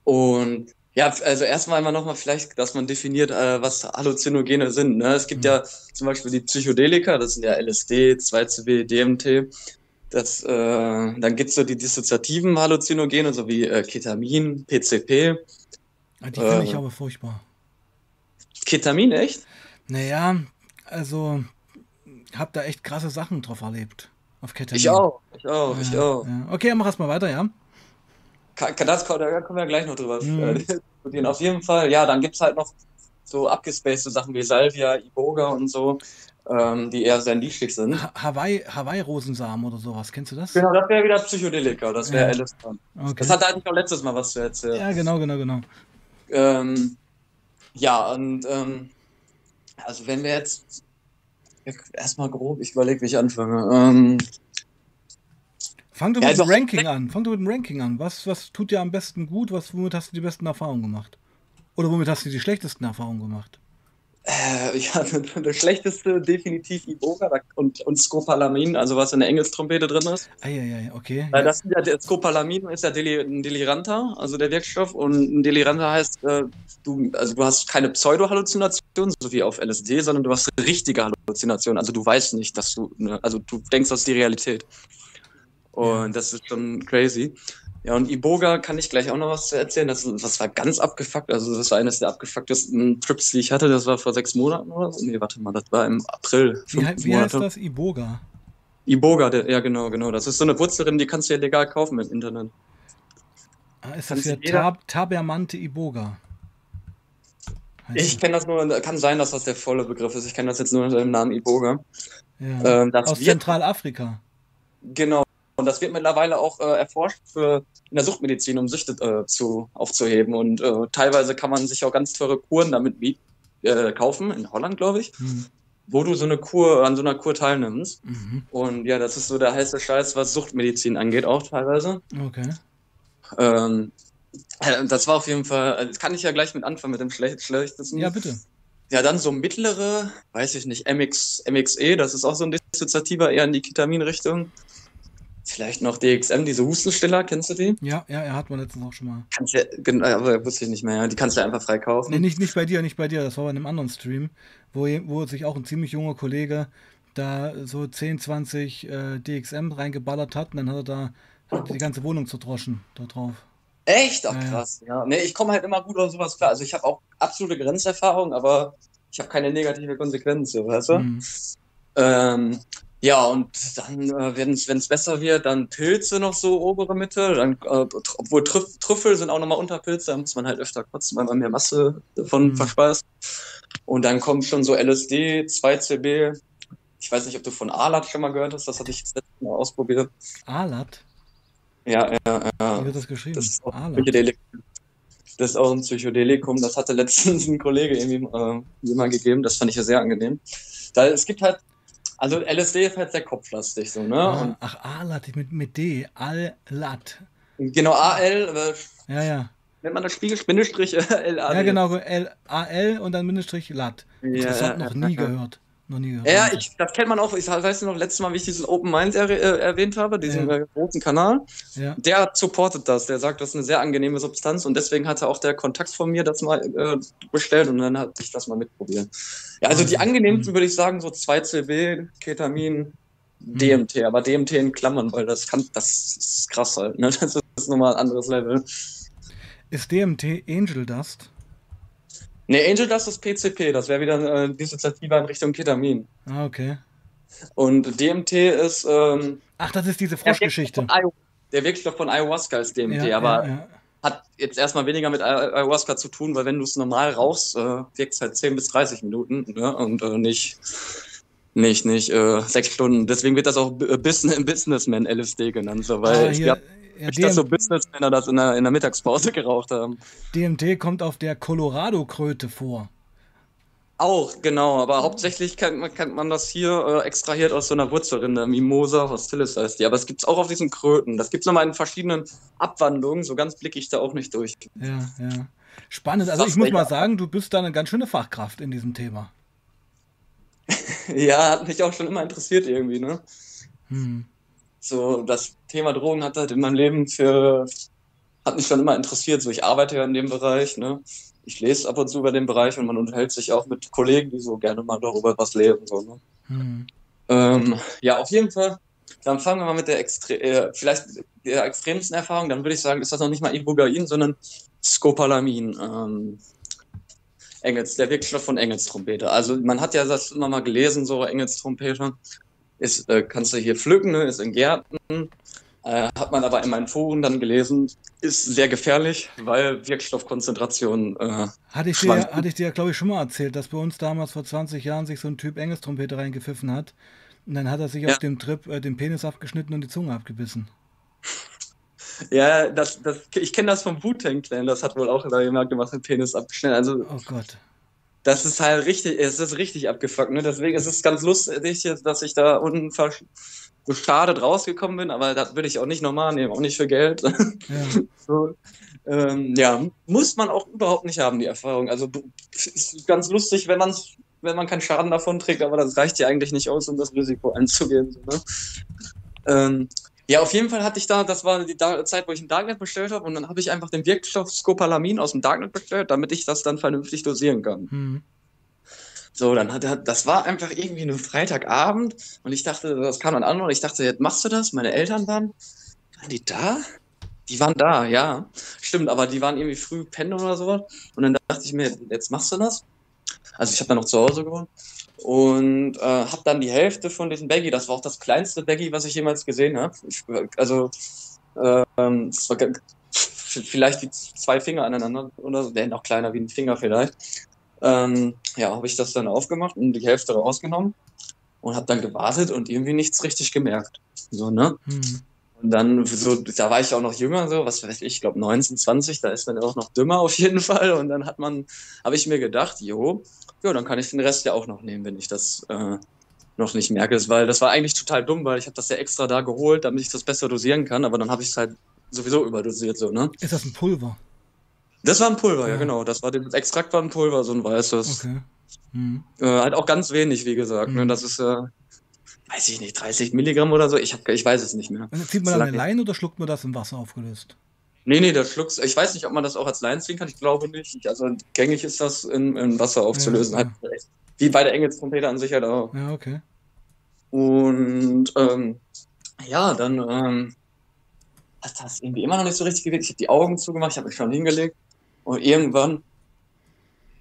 Und ja, also erstmal einmal nochmal vielleicht, dass man definiert, äh, was Halluzinogene sind. Ne? Es gibt mhm. ja zum Beispiel die Psychedelika, das sind ja LSD, 2CB, DMT. Das, äh, dann gibt's so die dissoziativen Halluzinogene, so wie äh, Ketamin, PCP. Ah, die finde ich äh, aber furchtbar. Ketamin, echt? Naja, also hab da echt krasse Sachen drauf erlebt. Auf Ketamin. Ich auch, ich auch, ja, ich auch. Ja. Okay, mach erstmal weiter, ja. Das, da können wir gleich noch drüber mhm. diskutieren. Auf jeden Fall, ja, dann gibt's halt noch so abgespacede Sachen wie Salvia, Iboga und so ähm, die eher sehr nischig sind. Hawaii, Hawaii-Rosensamen oder sowas, kennst du das? Genau, das wäre wieder Psychedelika, das wäre ja. LSD. Okay. Das hat eigentlich auch letztes Mal was zu erzählen. Ja, genau, genau, genau. Ähm, ja, und ähm, also wenn wir jetzt erstmal grob, ich überlege, wie ich anfange. Ähm, Fang du ja, mit dem Ranking an. Fang du mit dem Ranking an. Was, was tut dir am besten gut? Was, womit hast du die besten Erfahrungen gemacht? Oder womit hast du die schlechtesten Erfahrungen gemacht? Äh, ja, das schlechteste definitiv Iboga und, und Scopalamin, also was in der Engelstrompete drin ist. Ja, ja, okay. Weil das ja, der Scopalamin ist ja Deli ein Deliranter, also der Wirkstoff. Und ein Deliranter heißt, äh, du, also du hast keine Pseudo-Halluzinationen, so wie auf LSD, sondern du hast richtige Halluzinationen. Also du weißt nicht, dass du, ne, also du denkst, das ist die Realität. Und ja. das ist schon crazy. Ja, und Iboga kann ich gleich auch noch was zu erzählen. Das, das war ganz abgefuckt. Also, das war eines der abgefucktesten Trips, die ich hatte. Das war vor sechs Monaten oder so. Nee, warte mal, das war im April. Wie, wie heißt das? Iboga? Iboga, der, ja, genau, genau. Das ist so eine Wurzelin, die kannst du ja legal kaufen im Internet. Ah, ist das ja Tab Tabermante Iboga? Heißt ich kenne das nur, kann sein, dass das der volle Begriff ist. Ich kenne das jetzt nur unter dem Namen Iboga. Ja. Ähm, Aus Zentralafrika. Genau, und das wird mittlerweile auch äh, erforscht für in der Suchtmedizin, um Süchte äh, zu, aufzuheben. Und äh, teilweise kann man sich auch ganz teure Kuren damit äh, kaufen, in Holland, glaube ich, mhm. wo du so eine Kur, an so einer Kur teilnimmst. Mhm. Und ja, das ist so der heiße Scheiß, was Suchtmedizin angeht, auch teilweise. Okay. Ähm, äh, das war auf jeden Fall, äh, das kann ich ja gleich mit anfangen mit dem Schlech schlechtesten. Ja, bitte. Ja, dann so mittlere, weiß ich nicht, MX, MXE, das ist auch so ein dissoziativer, eher in die Ketamin-Richtung Vielleicht noch DXM, diese Hustenstiller, kennst du die? Ja, ja, er hat man letztens auch schon mal. Kannst ja, genau, aber wusste ich nicht mehr, ja. Die kannst du einfach frei kaufen. Nee, nicht, nicht bei dir, nicht bei dir. Das war bei einem anderen Stream, wo, wo sich auch ein ziemlich junger Kollege da so 10, 20 äh, DXM reingeballert hat und dann hat er da hat die ganze Wohnung zerdroschen da drauf. Echt? Ach krass, ja. ja. Nee, ich komme halt immer gut auf sowas klar. Also ich habe auch absolute Grenzerfahrung, aber ich habe keine negative Konsequenz, weißt du? Mhm. Ähm, ja, und dann, äh, wenn es besser wird, dann Pilze noch so obere Mitte. Dann, äh, obwohl Trüff, Trüffel sind auch nochmal Unterpilze, da muss man halt öfter kotzen, weil man mehr Masse davon mhm. verspeist. Und dann kommt schon so LSD, 2CB. Ich weiß nicht, ob du von Alat schon mal gehört hast, das hatte ich jetzt letztes Mal ausprobiert. Alat? Ja, ja, ja. Wie wird das geschrieben? Das ist auch, das ist auch ein Psychedelikum. Das hatte letztens ein Kollege irgendwie äh, jemand gegeben. Das fand ich ja sehr angenehm. Da, es gibt halt also LSD ist halt sehr kopflastig, so, ne? Ah, ach, Alat mit, mit D, Al-Lat. Genau, AL, äh, ja, ja. Nennt man das Spiegel, Bindestrich, L, A, Ja, genau, L, A, L und dann Bindestrich, Lat. Ja, das hat noch nie gehört. Noch nie gehört. Ja, ich, das kennt man auch. Ich weiß noch, letztes Mal, wie ich diesen Open Minds er, äh, erwähnt habe, diesen ja. großen Kanal. Ja. Der supportet das. Der sagt, das ist eine sehr angenehme Substanz und deswegen hatte auch der Kontakt von mir das mal äh, bestellt und dann hat ich das mal mitprobiert. Ja, also die angenehmsten würde ich sagen, so 2CB, Ketamin, DMT, mhm. aber DMT in Klammern, weil das kann, das ist krass halt. Ne? Das ist nochmal ein anderes Level. Ist DMT Angel Dust? Ne, Angel Dust ist PCP, das wäre wieder äh, dissoziativer in Richtung Ketamin. Ah, okay. Und DMT ist. Ähm, Ach, das ist diese Froschgeschichte. Der Wirkstoff von Ayahuasca ist DMT, ja, aber ja, ja. hat jetzt erstmal weniger mit Ayahuasca zu tun, weil wenn du es normal rauchst, äh, wirkt es halt 10 bis 30 Minuten ne? und äh, nicht nicht, nicht äh, sechs Stunden. Deswegen wird das auch Business, Businessman LSD genannt, so, weil ah, ich glaube, ja, dass so Businessmänner das in der, in der Mittagspause geraucht haben. DMT kommt auf der Colorado-Kröte vor. Auch, genau, aber hauptsächlich kennt man, kennt man das hier äh, extrahiert aus so einer Wurzelrinde, Mimosa hostilis heißt die. Aber es gibt es auch auf diesen Kröten. Das gibt es nochmal in verschiedenen Abwandlungen, so ganz blicke ich da auch nicht durch. Ja, ja. Spannend. Also ich muss mal sagen, du bist da eine ganz schöne Fachkraft in diesem Thema. ja, hat mich auch schon immer interessiert irgendwie, ne? Hm so das Thema Drogen hat halt in meinem Leben für, hat mich schon immer interessiert. So, ich arbeite ja in dem Bereich, ne? Ich lese ab und zu über den Bereich und man unterhält sich auch mit Kollegen, die so gerne mal darüber was lesen. So, ne? Hm. Ähm, ja, auf jeden Fall. Dann fangen wir mal mit der Extre äh, vielleicht der extremsten Erfahrung. Dann würde ich sagen, ist das noch nicht mal Ibugain, sondern Scopalamin. Ähm, Engels, der Wirkstoff von Engelstrompete. Also man hat ja das immer mal gelesen, so Engelstrompete ist, äh, kannst du hier pflücken, ne? ist in Gärten. Äh, hat man aber in meinen Foren dann gelesen, ist sehr gefährlich, weil Wirkstoffkonzentration. Äh, hatte ich dir, hatte ich dir glaube ich, schon mal erzählt, dass bei uns damals vor 20 Jahren sich so ein Typ Engelstrompete reingepfiffen hat. Und dann hat er sich ja. auf dem Trip äh, den Penis abgeschnitten und die Zunge abgebissen. Ja, das, das, ich kenne das vom Wu-Tang Clan, das hat wohl auch jemand gemacht, den Penis abgeschnitten. Also, oh Gott das ist halt richtig, es ist richtig abgefuckt, ne? Deswegen ist es ganz lustig, dass ich da unbeschadet rausgekommen bin, aber das würde ich auch nicht normal nehmen, auch nicht für Geld. Ja, so, ähm, ja muss man auch überhaupt nicht haben, die Erfahrung. Also ist ganz lustig, wenn man wenn man keinen Schaden davon trägt, aber das reicht ja eigentlich nicht aus, um das Risiko einzugehen. So, ne? ähm, ja, auf jeden Fall hatte ich da, das war die Zeit, wo ich ein Darknet bestellt habe und dann habe ich einfach den Wirkstoff Scopalamin aus dem Darknet bestellt, damit ich das dann vernünftig dosieren kann. Mhm. So, dann hat er, das war einfach irgendwie ein Freitagabend und ich dachte, das kam dann an und ich dachte, jetzt machst du das? Meine Eltern waren, waren die da? Die waren da, ja. Stimmt, aber die waren irgendwie früh pennen oder sowas. Und dann dachte ich mir, jetzt machst du das? Also ich habe dann noch zu Hause gewohnt und äh, habe dann die Hälfte von diesem Baggy, das war auch das kleinste Baggy, was ich jemals gesehen habe. Also ähm, es war vielleicht wie zwei Finger aneinander oder so, noch kleiner wie ein Finger vielleicht. Ähm, ja, habe ich das dann aufgemacht und die Hälfte rausgenommen und habe dann gewartet und irgendwie nichts richtig gemerkt. So, ne? Hm. Und dann, so, da war ich auch noch jünger, so, was weiß ich, ich glaube 19, 20, da ist man auch noch dümmer auf jeden Fall. Und dann hat man, habe ich mir gedacht, jo, ja, dann kann ich den Rest ja auch noch nehmen, wenn ich das äh, noch nicht merke. Weil das war eigentlich total dumm, weil ich habe das ja extra da geholt, damit ich das besser dosieren kann, aber dann habe ich es halt sowieso überdosiert, so, ne? Ist das ein Pulver? Das war ein Pulver, ja, ja genau. Das war das Extrakt war ein Pulver, so ein weißes. Okay. Mhm. Äh, halt auch ganz wenig, wie gesagt. Ne? Mhm. Ne? Das ist äh, weiß ich nicht, 30 Milligramm oder so. Ich, hab, ich weiß es nicht mehr. Zieht man dann eine Leine oder schluckt man das im Wasser aufgelöst? Nee, nee, das schluckst. Ich weiß nicht, ob man das auch als Leine ziehen kann. Ich glaube nicht. Also gängig ist das in, in Wasser aufzulösen. Ja, ja. Halt, wie bei der Engelstrompete an sich halt auch. Ja, okay. Und ähm, ja, dann ähm, hat das irgendwie immer noch nicht so richtig gewirkt. Ich habe die Augen zugemacht, ich habe mich schon hingelegt. Und irgendwann,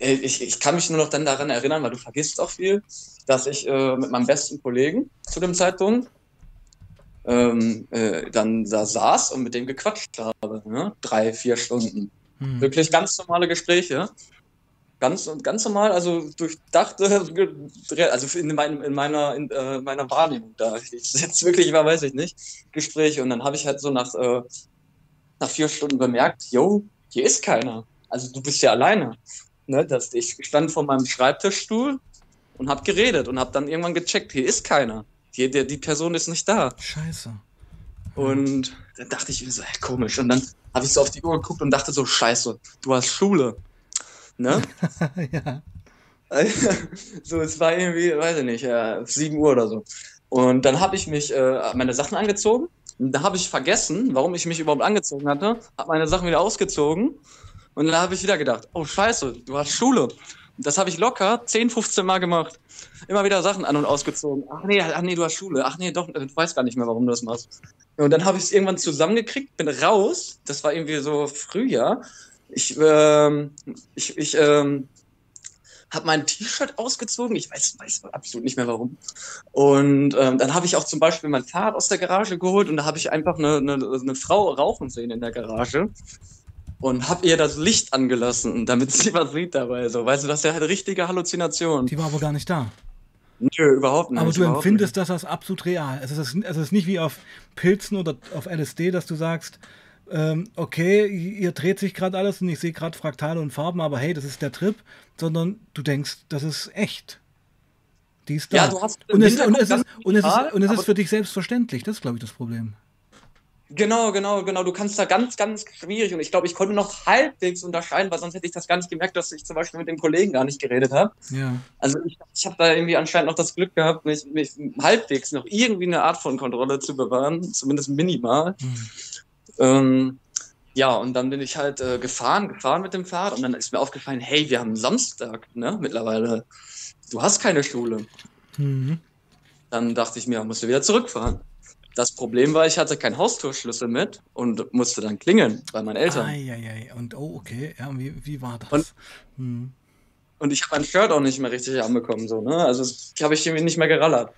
ich, ich kann mich nur noch dann daran erinnern, weil du vergisst auch viel, dass ich äh, mit meinem besten Kollegen zu dem Zeitpunkt ähm, äh, dann da saß und mit dem gequatscht habe. Ne? Drei, vier Stunden. Hm. Wirklich ganz normale Gespräche. Ganz, ganz normal, also durchdachte, also in, mein, in meiner, in, äh, meiner Wahrnehmung da. Ich jetzt wirklich war, weiß ich nicht, Gespräche. Und dann habe ich halt so nach, äh, nach vier Stunden bemerkt, yo, hier ist keiner. Also du bist ja alleine. Ne? Das, ich stand vor meinem Schreibtischstuhl und habe geredet und habe dann irgendwann gecheckt, hier ist keiner. Die, die, die Person ist nicht da. Scheiße. Und dann dachte ich mir so, hey, komisch. Und dann habe ich so auf die Uhr geguckt und dachte so, scheiße, du hast Schule. Ne? ja. so, es war irgendwie, weiß ich nicht, äh, 7 Uhr oder so. Und dann habe ich mich äh, meine Sachen angezogen. Und da habe ich vergessen, warum ich mich überhaupt angezogen hatte. Habe meine Sachen wieder ausgezogen. Und dann habe ich wieder gedacht, oh scheiße, du hast Schule. Das habe ich locker 10, 15 Mal gemacht. Immer wieder Sachen an und ausgezogen. Ach nee, ach nee, du hast Schule. Ach nee, doch, du weißt gar nicht mehr, warum du das machst. Und dann habe ich es irgendwann zusammengekriegt, bin raus. Das war irgendwie so Frühjahr. Ich, ähm, ich, ich ähm, habe mein T-Shirt ausgezogen. Ich weiß, weiß absolut nicht mehr warum. Und ähm, dann habe ich auch zum Beispiel mein Fahrrad aus der Garage geholt und da habe ich einfach eine, eine, eine Frau rauchen sehen in der Garage und hab ihr das Licht angelassen, damit sie was sieht dabei. So, weißt du, das ist ja halt richtige Halluzination. Die war aber gar nicht da. Nö, überhaupt nicht. Aber du empfindest nicht. das als absolut real. Es ist, es ist nicht wie auf Pilzen oder auf LSD, dass du sagst, ähm, okay, ihr dreht sich gerade alles und ich sehe gerade Fraktale und Farben, aber hey, das ist der Trip, sondern du denkst, das ist echt. Die ist da. Ja, du hast und es, und, es ist, und, es ist, und es ist für dich selbstverständlich. Das ist, glaube ich, das Problem. Genau, genau, genau. Du kannst da ganz, ganz schwierig und ich glaube, ich konnte noch halbwegs unterscheiden, weil sonst hätte ich das gar nicht gemerkt, dass ich zum Beispiel mit dem Kollegen gar nicht geredet habe. Ja. Also ich, ich habe da irgendwie anscheinend noch das Glück gehabt, mich, mich halbwegs noch irgendwie eine Art von Kontrolle zu bewahren, zumindest minimal. Mhm. Ähm, ja, und dann bin ich halt äh, gefahren, gefahren mit dem Fahrrad und dann ist mir aufgefallen, hey, wir haben Samstag, ne, mittlerweile. Du hast keine Schule. Mhm. Dann dachte ich mir, musst du wieder zurückfahren. Das Problem war, ich hatte keinen Haustürschlüssel mit und musste dann klingeln bei meinen Eltern. Eieiei. Und oh, okay, ja, wie, wie war das? Und, hm. und ich habe mein Shirt auch nicht mehr richtig anbekommen, so, ne? Also ich habe ich irgendwie nicht mehr gerallert.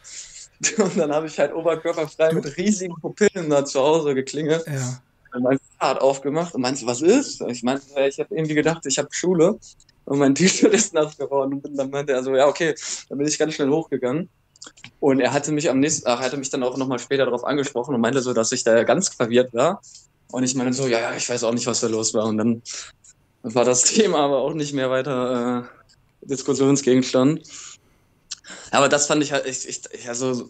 Und dann habe ich halt oberkörperfrei du? mit riesigen Pupillen da zu Hause geklingelt. Ja. Und mein Fahrrad aufgemacht und meinte, was ist? Ich meinte, ich habe irgendwie gedacht, ich habe Schule und mein T-Shirt ist nass geworden. Und dann meinte er so, ja, okay, dann bin ich ganz schnell hochgegangen. Und er hatte mich am nächsten, ach, hatte mich dann auch nochmal später darauf angesprochen und meinte so, dass ich da ganz verwirrt war. Und ich meine so, ja, ja, ich weiß auch nicht, was da los war. Und dann war das Thema aber auch nicht mehr weiter äh, Diskussionsgegenstand. Aber das fand ich halt, ich, ich, also,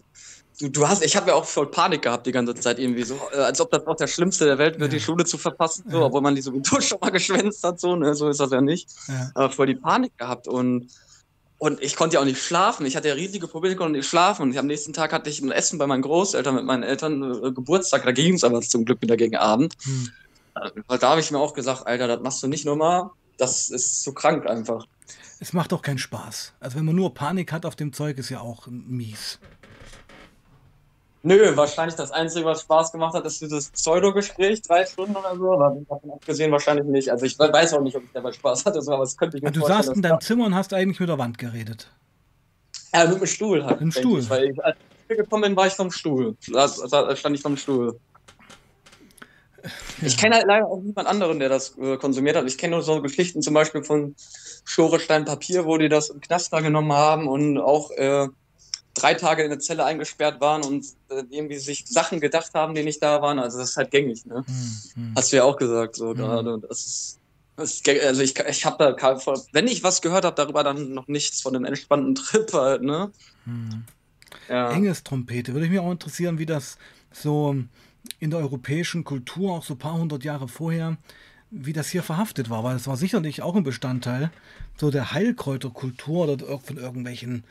du, du hast, ich habe ja auch voll Panik gehabt die ganze Zeit irgendwie so, äh, als ob das auch der Schlimmste der Welt wird, ja. die Schule zu verpassen, so, ja. obwohl man die sowieso schon mal geschwänzt hat, so, ne, so ist das ja nicht. Ja. Aber voll die Panik gehabt und und ich konnte ja auch nicht schlafen. Ich hatte ja riesige Probleme, ich konnte nicht schlafen. Und am nächsten Tag hatte ich ein Essen bei meinen Großeltern mit meinen Eltern, äh, Geburtstag. Da ging es aber zum Glück wieder gegen Abend. Hm. Äh, da habe ich mir auch gesagt, Alter, das machst du nicht normal. Das ist zu krank einfach. Es macht doch keinen Spaß. Also wenn man nur Panik hat auf dem Zeug, ist ja auch mies. Nö, wahrscheinlich das Einzige, was Spaß gemacht hat, ist dieses Pseudo-Gespräch, drei Stunden oder so. Aber davon abgesehen wahrscheinlich nicht. Also ich weiß auch nicht, ob ich dabei Spaß hatte, aber es könnte ich mir Du saßt in deinem Zimmer und hast eigentlich mit der Wand geredet. Ja, mit dem Stuhl halt. Mit dem Stuhl? Ich, weil ich, als ich gekommen bin, war ich vom Stuhl. Da, da stand ich vom Stuhl. Ja. Ich kenne halt leider auch niemand anderen, der das äh, konsumiert hat. Ich kenne nur so Geschichten zum Beispiel von Schorestein Papier, wo die das im Knast da genommen haben und auch äh, drei Tage in der Zelle eingesperrt waren und äh, irgendwie sich Sachen gedacht haben, die nicht da waren. Also das ist halt gängig, ne? Mhm. Hast du ja auch gesagt, so mhm. gerade. Das ist, das ist, also ich, ich habe da, wenn ich was gehört habe darüber, dann noch nichts von dem entspannten Trip halt, ne? Mhm. Ja. Enges Trompete. Würde ich mich auch interessieren, wie das so in der europäischen Kultur, auch so ein paar hundert Jahre vorher, wie das hier verhaftet war, weil es war sicherlich auch ein Bestandteil so der Heilkräuterkultur oder von irgendwelchen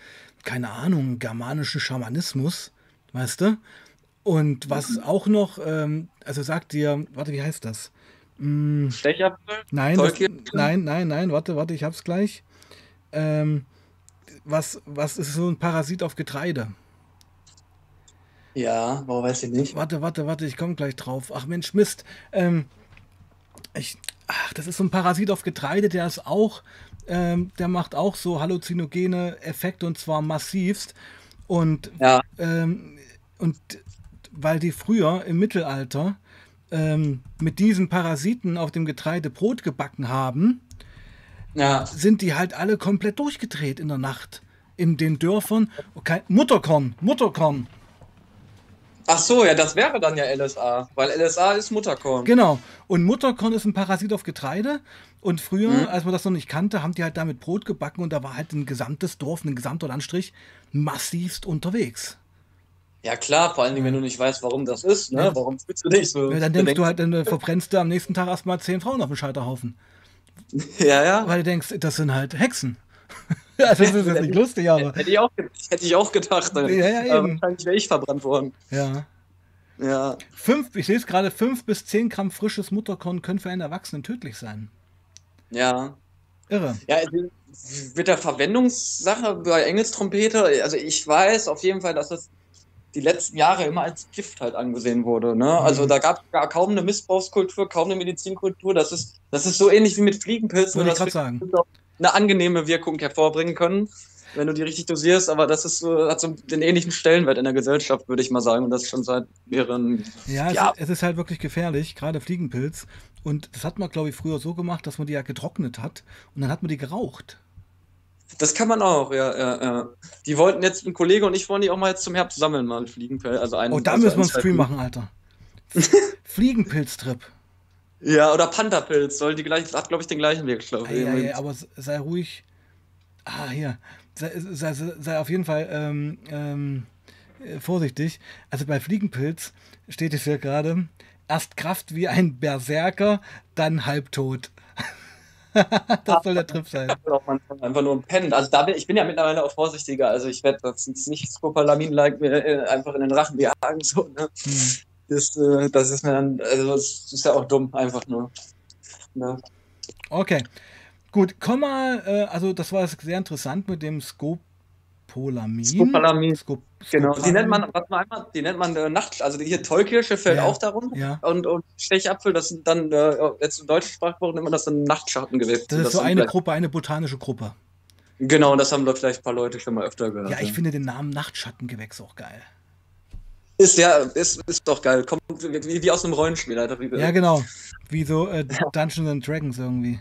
keine Ahnung, germanischen Schamanismus, Weißt du? Und was auch noch, ähm, also sagt dir, warte, wie heißt das? Hm, Stechapfel? Nein, das, nein, nein, nein, warte, warte, ich hab's gleich. Ähm, was, was ist so ein Parasit auf Getreide? Ja, warum weiß ich nicht. Warte, warte, warte, ich komme gleich drauf. Ach Mensch, Mist. Ähm, ich, ach, das ist so ein Parasit auf Getreide, der ist auch, ähm, der macht auch so halluzinogene Effekte und zwar massivst. Und, ja. ähm, und weil die früher im Mittelalter ähm, mit diesen Parasiten auf dem Getreide Brot gebacken haben, ja. sind die halt alle komplett durchgedreht in der Nacht. In den Dörfern. Okay, Mutterkorn, Mutterkorn. Ach so, ja, das wäre dann ja LSA, weil LSA ist Mutterkorn. Genau. Und Mutterkorn ist ein Parasit auf Getreide. Und früher, mhm. als man das noch nicht kannte, haben die halt damit Brot gebacken und da war halt ein gesamtes Dorf, ein gesamter Landstrich massivst unterwegs. Ja klar, vor allen Dingen, wenn du nicht weißt, warum das ist, ne? Ja. Warum fühlst du dich so? Ja, dann denkst du halt, dann äh, verbrennst du am nächsten Tag erstmal zehn Frauen auf dem Scheiterhaufen. Ja, ja. Weil du denkst, das sind halt Hexen. also das ist jetzt nicht lustig, aber. Hätte ich auch, hätte ich auch gedacht. Ja, ja, eben. wahrscheinlich wäre ich verbrannt worden. Ja. Ja. Fünf, ich sehe es gerade, fünf bis zehn Gramm frisches Mutterkorn können für einen Erwachsenen tödlich sein. Ja. Irre. Ja, also mit der Verwendungssache bei Engelstrompete, also ich weiß auf jeden Fall, dass das die letzten Jahre immer als Gift halt angesehen wurde. Ne? Also mhm. da gab es kaum eine Missbrauchskultur, kaum eine Medizinkultur. Das ist, das ist so ähnlich wie mit Fliegenpilzen. Würde ich gerade sagen. Eine angenehme Wirkung hervorbringen können, wenn du die richtig dosierst. Aber das ist so, hat so den ähnlichen Stellenwert in der Gesellschaft, würde ich mal sagen. Und das schon seit mehreren Ja, es, Ist, es ist halt wirklich gefährlich, gerade Fliegenpilz. Und das hat man, glaube ich, früher so gemacht, dass man die ja getrocknet hat und dann hat man die geraucht. Das kann man auch, ja, ja, ja. Die wollten jetzt, ein Kollege und ich wollen die auch mal jetzt zum Herbst sammeln, mal Fliegenpilz. Also einen, oh, da also müssen wir einen Stream machen, Alter. Fliegenpilztrip. Ja, oder Pantherpilz, soll die gleich, hat, glaube ich, den gleichen Wirkstoff. Ja, ja, aber sei ruhig. Ah, hier. Sei, sei, sei auf jeden Fall ähm, ähm, vorsichtig. Also bei Fliegenpilz steht es hier gerade: erst Kraft wie ein Berserker, dann halbtot. das soll der Trip sein. Einfach nur ein Pen. Also da bin ich bin ja mittlerweile auch vorsichtiger. Also ich werde das nicht Scopalamin-like mir äh, einfach in den Rachen jagen. So, ne? Hm. Das, äh, das ist mir dann, also das ist ja auch dumm, einfach nur. Ne? Okay. Gut, komm mal, äh, also das war sehr interessant mit dem Scope Scopolamin. Scopolamin. Scop genau, die nennt man, was man einmal, die nennt man äh, Nacht, also hier Tollkirsche fällt ja. auch darunter. Ja. Und, und Stechapfel, das sind dann, äh, jetzt im deutschen Sprachgebrauch nennt man das dann Nachtschattengewächse. Das ist das so eine Gruppe, eine botanische Gruppe. Genau, das haben doch vielleicht ein paar Leute schon mal öfter gehört. Ja, ich ja. finde den Namen Nachtschattengewächs auch geil. Ist ja, ist, ist doch geil. Kommt wie, wie aus einem Rollenspiel, Alter. Ja, genau. Wie so äh, Dungeons and Dragons irgendwie.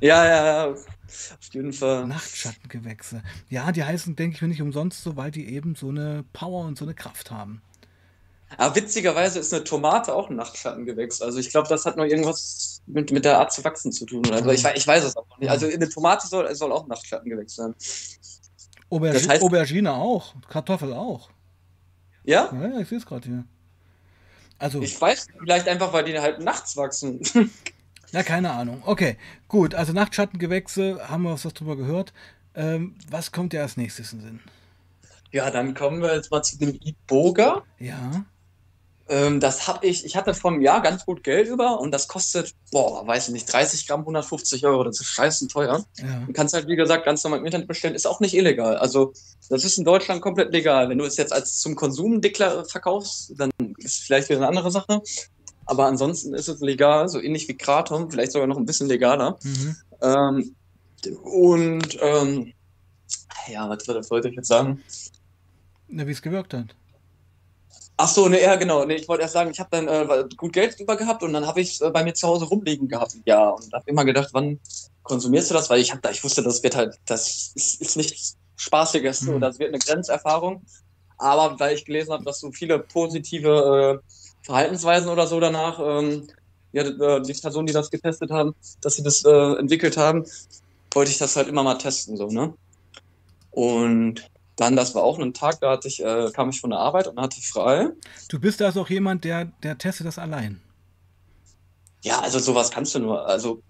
Ja, ja, ja. Auf jeden Fall. Nachtschattengewächse. Ja, die heißen, denke ich mir, nicht umsonst so, weil die eben so eine Power und so eine Kraft haben. Aber witzigerweise ist eine Tomate auch ein Nachtschattengewächs. Also ich glaube, das hat noch irgendwas mit, mit der Art zu wachsen zu tun. Also ich, ich weiß es auch nicht. Also eine Tomate soll, soll auch ein Nachtschattengewächs sein. Aubergine, das heißt, Aubergine auch, Kartoffel auch. Ja? Ja, ich sehe es gerade hier. Also, ich weiß vielleicht einfach, weil die halt nachts wachsen. Ja, keine Ahnung. Okay, gut. Also Nachtschattengewächse, haben wir was drüber gehört. Ähm, was kommt dir als nächstes in den Sinn? Ja, dann kommen wir jetzt mal zu dem Iboga. Ja. Ähm, das habe ich, ich hatte vor einem Jahr ganz gut Geld über und das kostet, boah, weiß ich nicht, 30 Gramm 150 Euro. Das ist scheiße teuer. Ja. Du kannst halt, wie gesagt, ganz normal im Internet bestellen. Ist auch nicht illegal. Also, das ist in Deutschland komplett legal. Wenn du es jetzt als zum Konsum verkaufst, dann ist es vielleicht wieder eine andere Sache. Aber ansonsten ist es legal, so ähnlich wie Kratom, vielleicht sogar noch ein bisschen legaler. Mhm. Ähm, und ähm, ja, was, was wollte ich jetzt sagen? Na, wie es gewirkt hat. Ach so, ne, ja, genau. Nee, ich wollte erst sagen, ich habe dann äh, gut Geld über gehabt und dann habe ich es äh, bei mir zu Hause rumliegen gehabt. Ja, und habe immer gedacht, wann konsumierst du das? Weil ich habe da, ich wusste, das wird halt, das ist, ist nichts Spaßiges, mhm. so, das wird eine Grenzerfahrung. Aber weil ich gelesen habe, dass so viele positive äh, Verhaltensweisen oder so danach, ähm, ja, äh, die Personen, die das getestet haben, dass sie das äh, entwickelt haben, wollte ich das halt immer mal testen, so, ne? Und dann, das war auch ein Tag, da hatte ich, äh, kam ich von der Arbeit und hatte frei. Du bist also auch jemand, der, der testet das allein. Ja, also sowas kannst du nur. Also,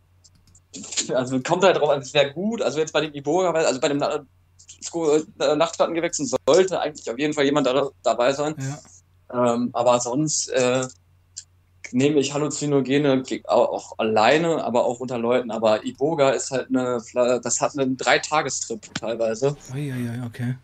also kommt halt drauf an, es wäre gut. Also jetzt bei dem Iboga, also bei dem äh, Nachtfahrten gewechselt, sollte eigentlich auf jeden Fall jemand da, dabei sein. Ja. Ähm, aber sonst äh, nehme ich Halluzinogene auch alleine, aber auch unter Leuten. Aber Iboga ist halt eine, das hat einen Dreitagestrip teilweise. Oh, ja, ja, okay.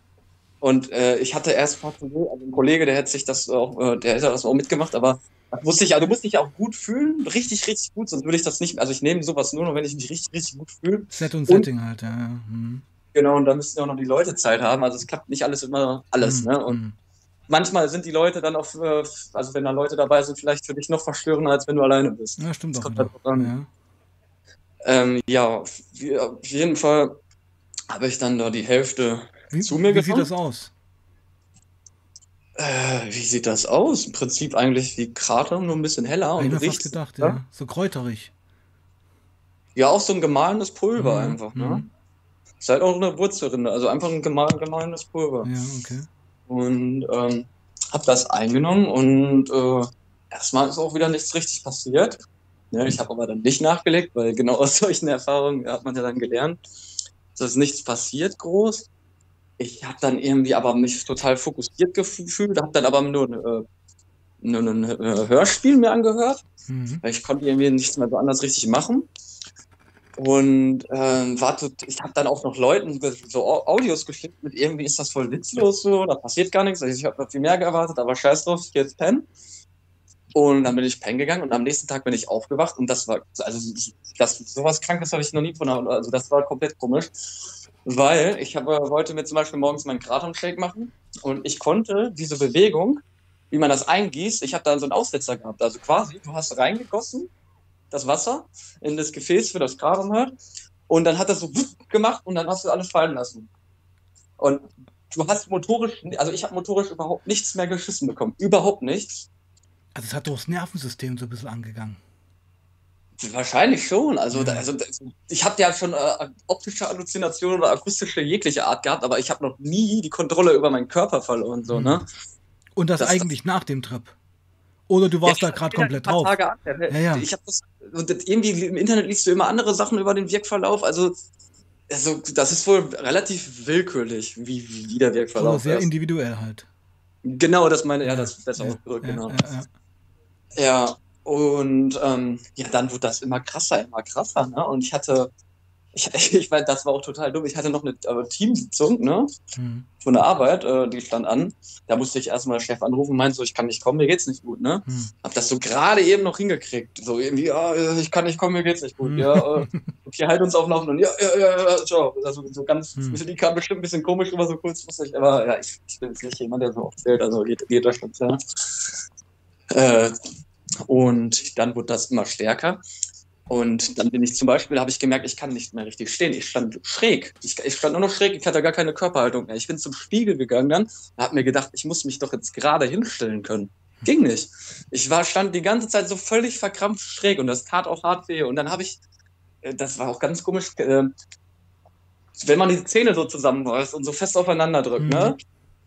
Und äh, ich hatte erst also ein Kollege, der hätte sich das auch, äh, der hätte das auch mitgemacht, aber wusste ich, also du musst dich auch gut fühlen, richtig, richtig gut, sonst würde ich das nicht, also ich nehme sowas nur noch, wenn ich mich richtig, richtig gut fühle. Set und, und Setting halt, ja. Mhm. Genau, und da müssen ja auch noch die Leute Zeit haben, also es klappt nicht alles immer, alles, mhm. ne? Und mhm. manchmal sind die Leute dann auch, äh, also wenn da Leute dabei sind, vielleicht für dich noch verstörender, als wenn du alleine bist. Ja, stimmt das auch. Halt ja. Ähm, ja, auf jeden Fall habe ich dann da die Hälfte wie, zu mir Wie sieht das aus? Äh, wie sieht das aus? Im Prinzip eigentlich wie Krater, nur ein bisschen heller. und ich mir fast gedacht, ja. ja. So kräuterig. Ja, auch so ein gemahlenes Pulver mhm. einfach, ne? Mhm. Ist halt auch eine Wurzelrinde, also einfach ein gemahlenes Pulver. Ja, okay. Und ähm, hab das eingenommen und äh, erstmal ist auch wieder nichts richtig passiert. Ja, ich habe aber dann nicht nachgelegt, weil genau aus solchen Erfahrungen hat man ja dann gelernt, dass nichts passiert groß ich habe dann irgendwie aber mich total fokussiert gefühlt, habe dann aber nur, äh, nur ein Hörspiel mir angehört, mhm. ich konnte irgendwie nichts mehr so anders richtig machen. Und äh, warte, ich habe dann auch noch Leuten so Audios geschickt mit irgendwie ist das voll witzlos so, da passiert gar nichts. Also ich habe viel mehr gewartet, aber scheiß drauf, ich gehe jetzt pennen. Und dann bin ich pennen gegangen und am nächsten Tag bin ich aufgewacht und das war, also das, sowas Krankes habe ich noch nie von, also das war komplett komisch. Weil ich habe, wollte mir zum Beispiel morgens meinen Kratom-Shake machen und ich konnte diese Bewegung, wie man das eingießt, ich habe da so einen Aussetzer gehabt. Also quasi, du hast reingegossen, das Wasser, in das Gefäß für das Kratom halt, und dann hat das so gemacht und dann hast du alles fallen lassen. Und du hast motorisch, also ich habe motorisch überhaupt nichts mehr geschissen bekommen. Überhaupt nichts. Also es hat das Nervensystem so ein bisschen angegangen. Wahrscheinlich schon. Also, ja. also ich habe ja schon äh, optische Halluzinationen oder akustische jegliche Art gehabt, aber ich habe noch nie die Kontrolle über meinen Körper verloren. So, mhm. ne? Und das, das eigentlich das, nach dem Trip? Oder du warst ja, da gerade komplett drauf? Tage an. Ja, ja. Ich habe das und irgendwie im Internet liest du immer andere Sachen über den Wirkverlauf. Also, also das ist wohl relativ willkürlich, wie, wie der Wirkverlauf ist. sehr ist. individuell halt. Genau, das meine ja, das ist besser ausgedrückt, genau. Ja, und ähm, ja, dann wurde das immer krasser, immer krasser. Ne? Und ich hatte, ich, ich weiß, das war auch total dumm. Ich hatte noch eine äh, Teamsitzung ne? Mhm. von der Arbeit, äh, die stand an. Da musste ich erstmal Chef anrufen, meinte so, ich kann nicht kommen, mir geht's nicht gut. Ne? Mhm. Hab das so gerade eben noch hingekriegt. So irgendwie, ja, ich kann nicht kommen, mir geht's nicht gut. Mhm. Ja, äh, okay, halt uns auf Laufenden. Ja, ja, ja, ja, ciao. Also so ganz, mhm. die kam bestimmt ein bisschen komisch rüber, so kurzfristig. Aber ja, ich, ich bin jetzt nicht jemand, der so oft zählt, also geht, geht das schon. Ja. Äh, und dann wurde das immer stärker. Und dann bin ich zum Beispiel, habe ich gemerkt, ich kann nicht mehr richtig stehen. Ich stand schräg. Ich, ich, stand nur noch schräg, ich hatte gar keine Körperhaltung mehr. Ich bin zum Spiegel gegangen dann, habe mir gedacht, ich muss mich doch jetzt gerade hinstellen können. Ging nicht. Ich war, stand die ganze Zeit so völlig verkrampft schräg und das tat auch hart weh. Und dann habe ich, äh, das war auch ganz komisch, äh, wenn man die Zähne so zusammenreißt und so fest aufeinander drückt, ne? mhm. ne?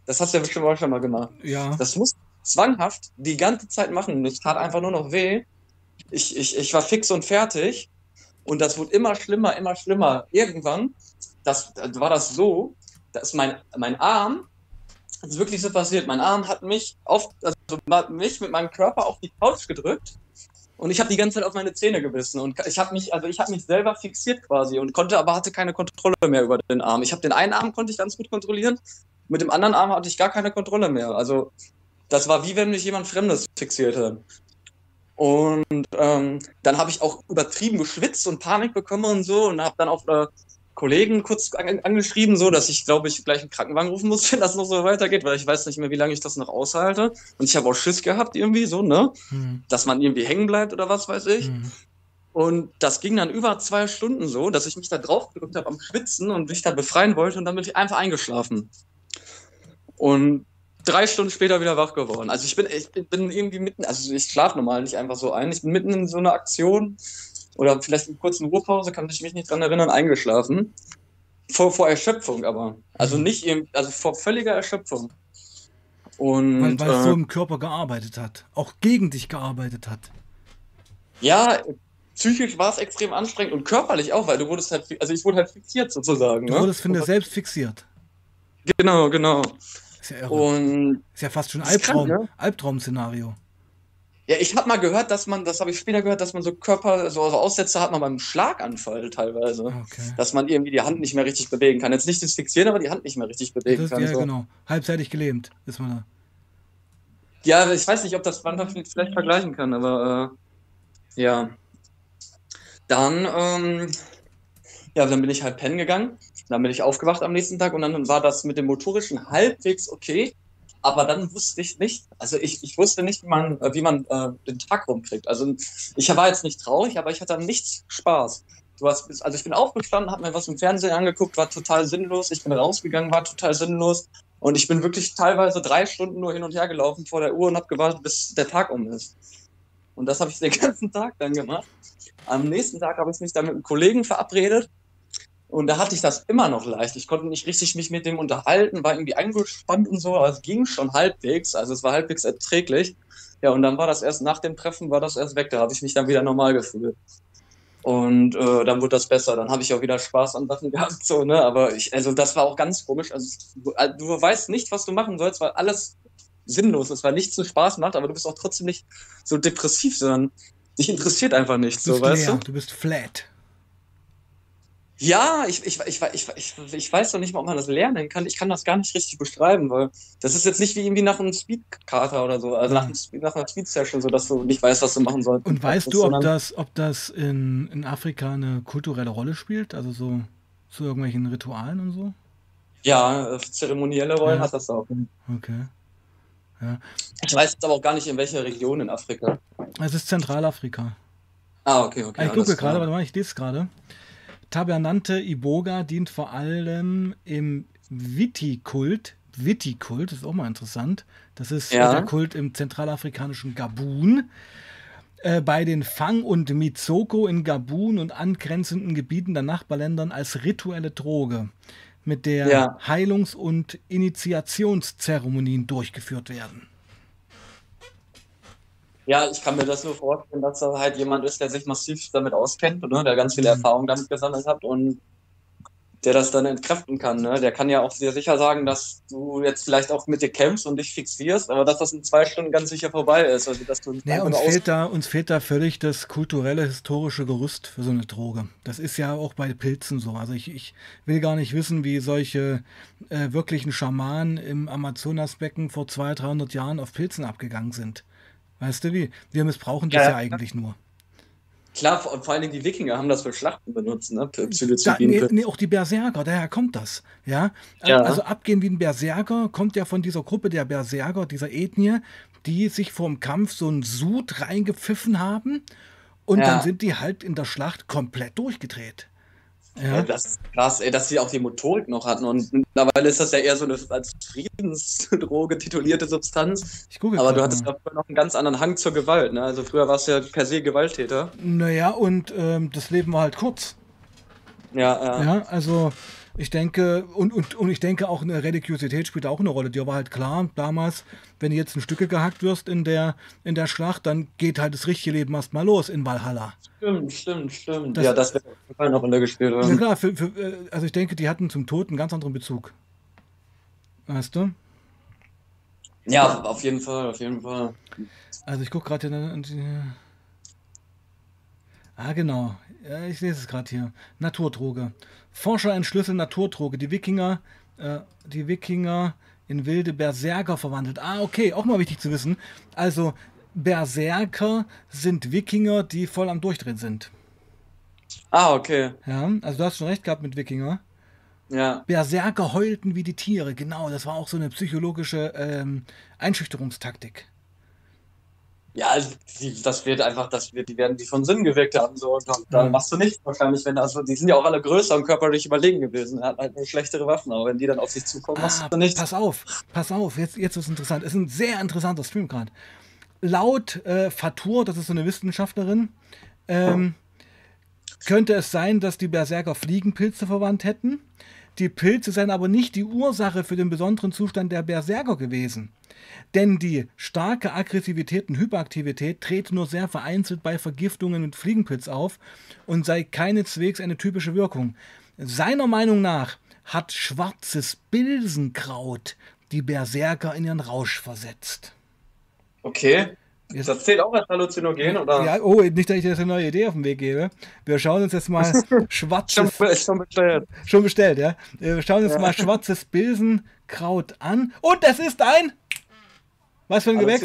Das hast du ja bestimmt auch schon mal gemacht. Ja. Das muss, zwanghaft die ganze Zeit machen. Es tat einfach nur noch weh. Ich, ich, ich war fix und fertig. Und das wurde immer schlimmer, immer schlimmer. Irgendwann, das, das war das so, dass mein, mein Arm, das ist wirklich so passiert, mein Arm hat mich auf, also hat mich mit meinem Körper auf die Couch gedrückt und ich habe die ganze Zeit auf meine Zähne gebissen und ich habe mich, also ich habe mich selber fixiert quasi und konnte, aber hatte keine Kontrolle mehr über den Arm. Ich habe den einen Arm konnte ich ganz gut kontrollieren, mit dem anderen Arm hatte ich gar keine Kontrolle mehr. Also das war wie wenn mich jemand Fremdes fixiert hat. Und ähm, dann habe ich auch übertrieben geschwitzt und Panik bekommen und so und habe dann auch äh, Kollegen kurz an, angeschrieben, so dass ich glaube ich gleich einen Krankenwagen rufen muss, wenn das noch so weitergeht, weil ich weiß nicht mehr, wie lange ich das noch aushalte. Und ich habe auch Schiss gehabt irgendwie so, ne, mhm. dass man irgendwie hängen bleibt oder was weiß ich. Mhm. Und das ging dann über zwei Stunden so, dass ich mich da drauf gedrückt habe am Schwitzen und mich da befreien wollte und dann bin ich einfach eingeschlafen. Und drei Stunden später wieder wach geworden. Also ich bin, ich bin irgendwie mitten, also ich schlafe normal nicht einfach so ein. Ich bin mitten in so einer Aktion oder vielleicht in kurzen Ruhepause, kann ich mich nicht dran erinnern, eingeschlafen. Vor, vor Erschöpfung aber. Also mhm. nicht eben, also vor völliger Erschöpfung. Und, weil weil äh, es so im Körper gearbeitet hat. Auch gegen dich gearbeitet hat. Ja, psychisch war es extrem anstrengend und körperlich auch, weil du wurdest halt, also ich wurde halt fixiert sozusagen. Du ne? wurdest, finde ich, selbst fixiert. Genau, genau. Ist ja, irre. Und ist ja fast schon Albtraum, ne? Albtraum-Szenario. ja, ich habe mal gehört, dass man, das habe ich später gehört, dass man so Körper, so, so Aussätze hat man beim Schlaganfall teilweise. Okay. Dass man irgendwie die Hand nicht mehr richtig bewegen kann. Jetzt nicht das Fixieren, aber die Hand nicht mehr richtig bewegen Das kann. ja, so. genau. Halbseitig gelähmt ist man da. Ja, ich weiß nicht, ob das man das vielleicht vergleichen kann, aber äh, ja. Dann, ähm, ja, dann bin ich halt pennen gegangen. Dann bin ich aufgewacht am nächsten Tag und dann war das mit dem motorischen halbwegs okay. Aber dann wusste ich nicht, also ich, ich wusste nicht, wie man, äh, wie man äh, den Tag rumkriegt. Also ich war jetzt nicht traurig, aber ich hatte an nichts Spaß. Du hast, also ich bin aufgestanden, habe mir was im Fernsehen angeguckt, war total sinnlos. Ich bin rausgegangen, war total sinnlos. Und ich bin wirklich teilweise drei Stunden nur hin und her gelaufen vor der Uhr und habe gewartet, bis der Tag um ist. Und das habe ich den ganzen Tag dann gemacht. Am nächsten Tag habe ich mich dann mit einem Kollegen verabredet. Und da hatte ich das immer noch leicht. Ich konnte nicht richtig mich mit dem unterhalten, war irgendwie eingespannt und so, aber es ging schon halbwegs. Also es war halbwegs erträglich. Ja, und dann war das erst nach dem Treffen, war das erst weg. Da habe ich mich dann wieder normal gefühlt. Und äh, dann wurde das besser. Dann habe ich auch wieder Spaß an Sachen gehabt, so, ne? Aber ich, also das war auch ganz komisch. Also du, äh, du weißt nicht, was du machen sollst, weil alles sinnlos ist, weil nichts so Spaß macht, aber du bist auch trotzdem nicht so depressiv, sondern dich interessiert einfach nichts, Du so, weißt du? du bist flat. Ja, ich, ich, ich, ich, ich, ich weiß noch nicht mal, ob man das lernen kann. Ich kann das gar nicht richtig beschreiben, weil das ist jetzt nicht wie irgendwie nach einem Speedkater oder so, also nach, einem, Speed- nach einer Speed-Session, so dass du nicht weißt, was du machen sollst. Und weißt du, ob das, ob das in, in Afrika eine kulturelle Rolle spielt? Also so zu irgendwelchen Ritualen und so? Ja, äh, zeremonielle Rollen Ja. hat das auch. Okay. Ich weiß jetzt aber auch gar nicht, in welcher Region in Afrika. Es ist Zentralafrika. Ah, okay, okay. ich alles gucke gerade, warte mal, ich lese es gerade. Tabernante Iboga dient vor allem im Vitikult. Vitikult ist auch mal interessant. Das ist Ja. der Kult im zentralafrikanischen Gabun. Äh, bei den Fang und Mizoko in Gabun und angrenzenden Gebieten der Nachbarländern als rituelle Droge, mit der Ja. Heilungs- und Initiationszeremonien durchgeführt werden. Ja, ich kann mir das nur vorstellen, dass da halt jemand ist, der sich massiv damit auskennt, ne? der ganz viel Mhm. Erfahrung damit gesammelt hat und der das dann entkräften kann. Ne? Der kann ja auch sehr sicher sagen, dass du jetzt vielleicht auch mit dir kämpfst und dich fixierst, aber dass das in zwei Stunden ganz sicher vorbei ist. Also, dass du Ja, uns fehlt, da, uns fehlt da völlig das kulturelle, historische Gerüst für so eine Droge. Das ist ja auch bei Pilzen so. Also ich, ich will gar nicht wissen, wie solche äh, wirklichen Schamanen im Amazonasbecken vor 200, 300 Jahren auf Pilzen abgegangen sind. Weißt du wie? Wir missbrauchen das Ja. ja, eigentlich nur. Klar, vor, vor allen Dingen die Wikinger haben das für Schlachten benutzt, ne? Da, nee, nee, auch die Berserker, daher kommt das. Ja? Ja. Also abgehen wie ein Berserker kommt ja von dieser Gruppe der Berserker, dieser Ethnie, die sich vorm Kampf so einen Sud reingepfiffen haben und Ja. dann sind die halt in der Schlacht komplett durchgedreht. Ja, Ja, das ist krass, ey, dass sie auch die Motorik noch hatten. Und mittlerweile ist das ja eher so eine als Friedensdroge titulierte Substanz. ich gucke Aber du hattest ja noch einen ganz anderen Hang zur Gewalt. Ne? Also früher warst du ja per se Gewalttäter. Naja, und ähm, das Leben war halt kurz. Ja, ja. Ja, also ich denke, und, und, und ich denke auch eine Religiosität spielt auch eine Rolle. Dir war halt klar, damals, wenn du jetzt in Stücke gehackt wirst in der, in der Schlacht, dann geht halt das richtige Leben erstmal los in Valhalla. Stimmt, stimmt, stimmt. Das- ja, das wird auf jeden Fall eine Rolle gespielt Ja klar, für, für, äh, also ich denke, die hatten zum Tod einen ganz anderen Bezug. Weißt du? Ja, auf jeden Fall, auf jeden Fall. Also ich gucke gerade hier. Ah, genau. Ja, ich lese es gerade hier. Naturdroge. Forscher entschlüsseln Naturdroge. Die Wikinger, äh, die Wikinger in wilde Berserker verwandelt. Ah, okay, auch mal wichtig zu wissen. Also Berserker sind Wikinger, die voll am Durchdrehen sind. Ah, okay. Ja, also du hast schon recht gehabt mit Wikinger. Ja, Berserker heulten wie die Tiere. Genau, das war auch so eine psychologische ähm, Einschüchterungstaktik. Ja, also die, das wird einfach, das wird, die werden die von Sinn gewirkt haben. So, und da, da Ja. machst du nichts wahrscheinlich, wenn also die sind ja auch alle größer und körperlich überlegen gewesen. Er hat halt nur schlechtere Waffen, aber wenn die dann auf sich zukommen, machst Ah, du nichts. pass auf, pass auf, jetzt, jetzt ist interessant. Es ist ein sehr interessanter Stream gerade. Laut äh, Fatur, das ist so eine Wissenschaftlerin, ähm, könnte es sein, dass die Berserker Fliegenpilze verwandt hätten. Die Pilze seien aber nicht die Ursache für den besonderen Zustand der Berserker gewesen. Denn die starke Aggressivität und Hyperaktivität trete nur sehr vereinzelt bei Vergiftungen mit Fliegenpilz auf und sei keineswegs eine typische Wirkung. Seiner Meinung nach hat schwarzes Bilsenkraut die Berserker in ihren Rausch versetzt. Okay. Das zählt auch als Halluzinogen, oder? Ja, oh, nicht, dass ich dir jetzt eine neue Idee auf den Weg gebe. Wir schauen uns jetzt mal schwarzes. schon, schon bestellt. Schon bestellt, ja. Wir schauen uns ja. mal schwarzes Bilsenkraut an. Und es ist ein. Was für ein Gewächs?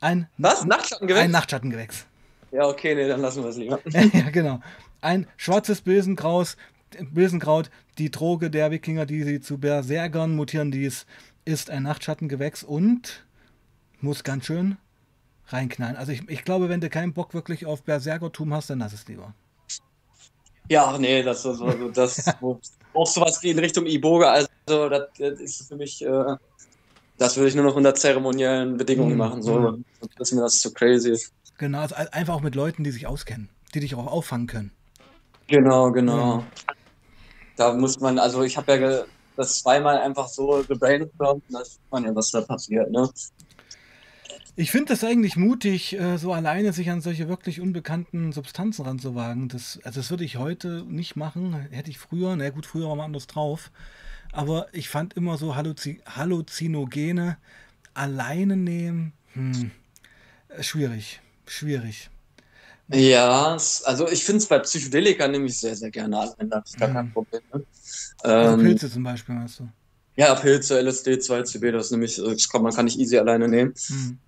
Ein. Was? Nachtschattengewächs? Ein Nachtschattengewächs. Ja, okay, nee, dann lassen wir es lieber. ja, genau. Ein schwarzes Bilsenkraut, Bilsenkraut, die Droge der Wikinger, die sie zu Berserkern mutieren ließ, ist ein Nachtschattengewächs und muss ganz schön reinknallen. Also ich, ich glaube, wenn du keinen Bock wirklich auf Berserkertum hast, dann lass es lieber. Ja, nee, das, also, das auch sowas wie in Richtung Iboga, also das, das ist für mich, äh, das würde ich nur noch unter zeremoniellen Bedingungen mhm. machen, so, mhm. das ist mir das zu crazy. Genau, also einfach auch mit Leuten, die sich auskennen, die dich auch auffangen können. Genau, genau. Ja. Da muss man, also ich habe ja das zweimal einfach so gebrainstormt, da sieht man ja, was da passiert, ne? Ich finde das eigentlich mutig, äh, so alleine sich an solche wirklich unbekannten Substanzen ranzuwagen. Das, also das würde ich heute nicht machen. Hätte ich früher, na gut, früher war man anders drauf. Aber ich fand immer so Halluzi Halluzinogene alleine nehmen, hm, äh, schwierig, schwierig. Ja, also ich finde es bei Psychedelika nämlich sehr, sehr gerne alleine. Da habe ich gar kein Problem. Ne? Also ähm, Pilze zum Beispiel, meinst du? Ja, Pilze, LSD, 2CB, das ist nämlich, das kann, man kann nicht easy alleine nehmen. Hm.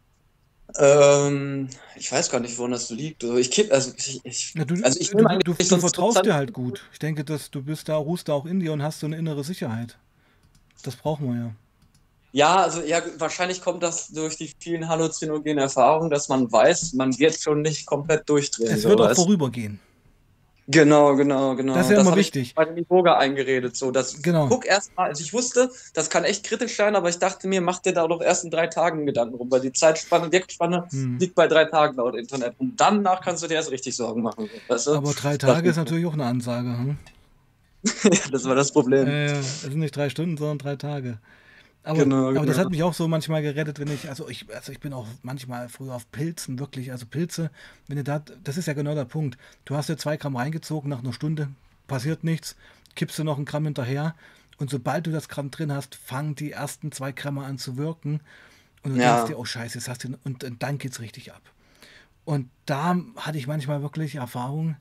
Ähm, ich weiß gar nicht, woran das so liegt. Also ich kipp, also ich, ich, ja, du, also ich du, du, du, vertraust dir halt gut. Ich denke, dass du bist da, ruhst da auch in dir und hast so eine innere Sicherheit. Das brauchen wir ja. Ja, also ja, wahrscheinlich kommt das durch die vielen halluzinogenen Erfahrungen, dass man weiß, man wird schon nicht komplett durchdrehen. Es wird auch vorübergehen. Genau, genau, genau. Das ist ja das immer wichtig. Ich bei dem Yoga eingeredet, so das. Genau. Guck erst mal, also ich wusste, das kann echt kritisch sein, aber ich dachte mir, mach dir da doch erst in drei Tagen Gedanken rum, weil die Zeitspanne, Wirkspanne hm. liegt bei drei Tagen laut Internet. Und danach kannst du dir erst richtig Sorgen machen. Weißt du? Aber drei Tage ist natürlich auch eine Ansage. Hm? das war das Problem. Ja, ja, es sind nicht drei Stunden, sondern drei Tage. Aber, genau, aber das genau. hat mich auch so manchmal gerettet, wenn ich, also ich, also ich bin auch manchmal früher auf Pilzen, wirklich, also Pilze, wenn du da, das ist ja genau der Punkt. Du hast dir zwei Gramm reingezogen, nach einer Stunde passiert nichts, kippst du noch ein Gramm hinterher und sobald du das Gramm drin hast, fangen die ersten zwei Gramm an zu wirken und du ja. denkst dir, oh scheiße, jetzt hast du, und, und dann geht's richtig ab. Und da hatte ich manchmal wirklich Erfahrungen,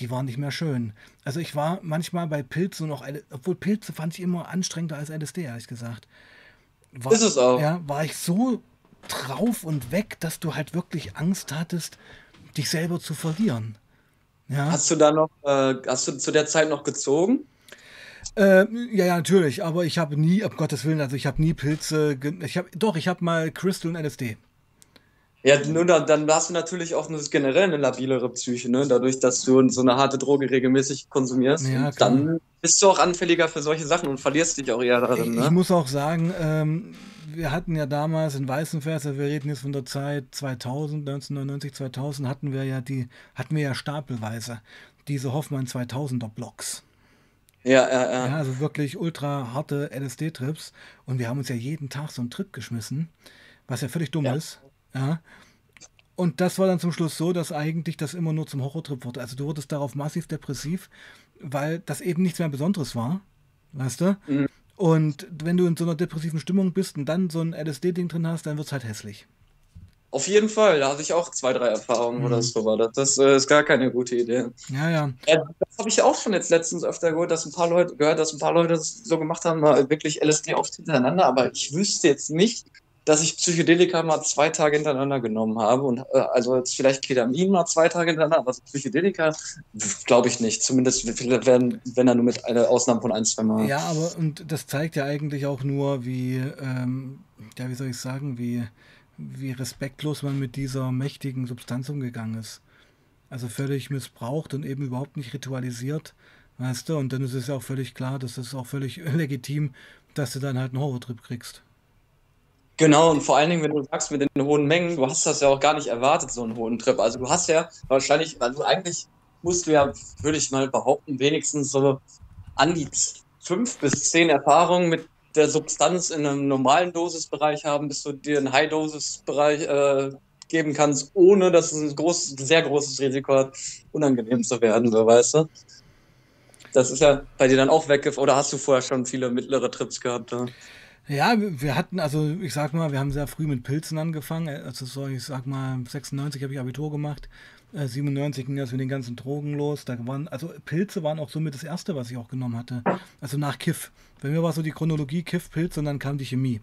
die waren nicht mehr schön. Also ich war manchmal bei Pilzen noch, obwohl Pilze fand ich immer anstrengender als LSD, ehrlich gesagt war, ist es auch. Ja, war ich so drauf und weg, dass du halt wirklich Angst hattest, dich selber zu verlieren. Ja. Hast du da noch, äh, hast du zu der Zeit noch gezogen? Äh, ja, ja, natürlich, aber ich habe nie, um Gottes Willen, also ich habe nie Pilze, ich habe, doch, ich habe mal Crystal und LSD. Ja, nur dann, dann hast du natürlich auch eine, generell eine labilere Psyche, ne? dadurch, dass du so eine harte Droge regelmäßig konsumierst. Ja, dann bist du auch anfälliger für solche Sachen und verlierst dich auch eher darin. Ne? Ich muss auch sagen, ähm, wir hatten ja damals in Weißenfels, wir reden jetzt von der Zeit 2000, 1999, 2000, hatten wir ja die, hatten wir ja stapelweise diese Hoffmann 2000er Blocks. Ja, ja, ja. Ja, also wirklich ultra harte LSD-Trips und wir haben uns ja jeden Tag so einen Trip geschmissen, was ja völlig dumm ja. ist. Ja. Und das war dann zum Schluss so, dass eigentlich das immer nur zum Horrortrip wurde. Also du wurdest darauf massiv depressiv, weil das eben nichts mehr Besonderes war. Weißt du? Mhm. Und wenn du in so einer depressiven Stimmung bist und dann so ein LSD-Ding drin hast, dann wird es halt hässlich. Auf jeden Fall, da hatte ich auch zwei, drei Erfahrungen mhm. oder so. War das, das äh, ist gar keine gute Idee. Ja, ja. das habe ich auch schon jetzt letztens öfter gehört, dass ein paar Leute gehört, dass ein paar Leute das so gemacht haben, mal wirklich LSD oft hintereinander, aber ich wüsste jetzt nicht, dass ich Psychedelika mal zwei Tage hintereinander genommen habe. Und äh, also jetzt vielleicht Ketamin mal zwei Tage hintereinander, aber Psychedelika glaube ich nicht. Zumindest wenn, wenn er nur mit einer Ausnahme von ein, zwei Mal. Ja, aber und das zeigt ja eigentlich auch nur, wie, ähm, ja, wie soll ich sagen, wie, wie respektlos man mit dieser mächtigen Substanz umgegangen ist. Also völlig missbraucht und eben überhaupt nicht ritualisiert. Weißt du, und dann ist es ja auch völlig klar, dass es auch völlig legitim, dass du dann halt einen Horrortrip kriegst. Genau, und vor allen Dingen, wenn du sagst mit den hohen Mengen, du hast das ja auch gar nicht erwartet, so einen hohen Trip. Also du hast ja wahrscheinlich, also eigentlich musst du ja, würde ich mal behaupten, wenigstens so an die fünf bis zehn Erfahrungen mit der Substanz in einem normalen Dosisbereich haben, bis du dir einen High-Dosis-Bereich äh, geben kannst, ohne dass es ein groß, sehr großes Risiko hat, unangenehm zu werden, so weißt du. Das ist ja bei dir dann auch weg. Oder hast du vorher schon viele mittlere Trips gehabt? Ja? Ja, wir hatten, also ich sag mal, wir haben sehr früh mit Pilzen angefangen. Also so, ich sag mal, 96 habe ich Abitur gemacht. 97 äh, ging das mit den ganzen Drogen los. Da waren, also Pilze waren auch somit das erste, was ich auch genommen hatte. Also nach Kiff. Bei mir war so die Chronologie Kiff, Pilz und dann kam die Chemie.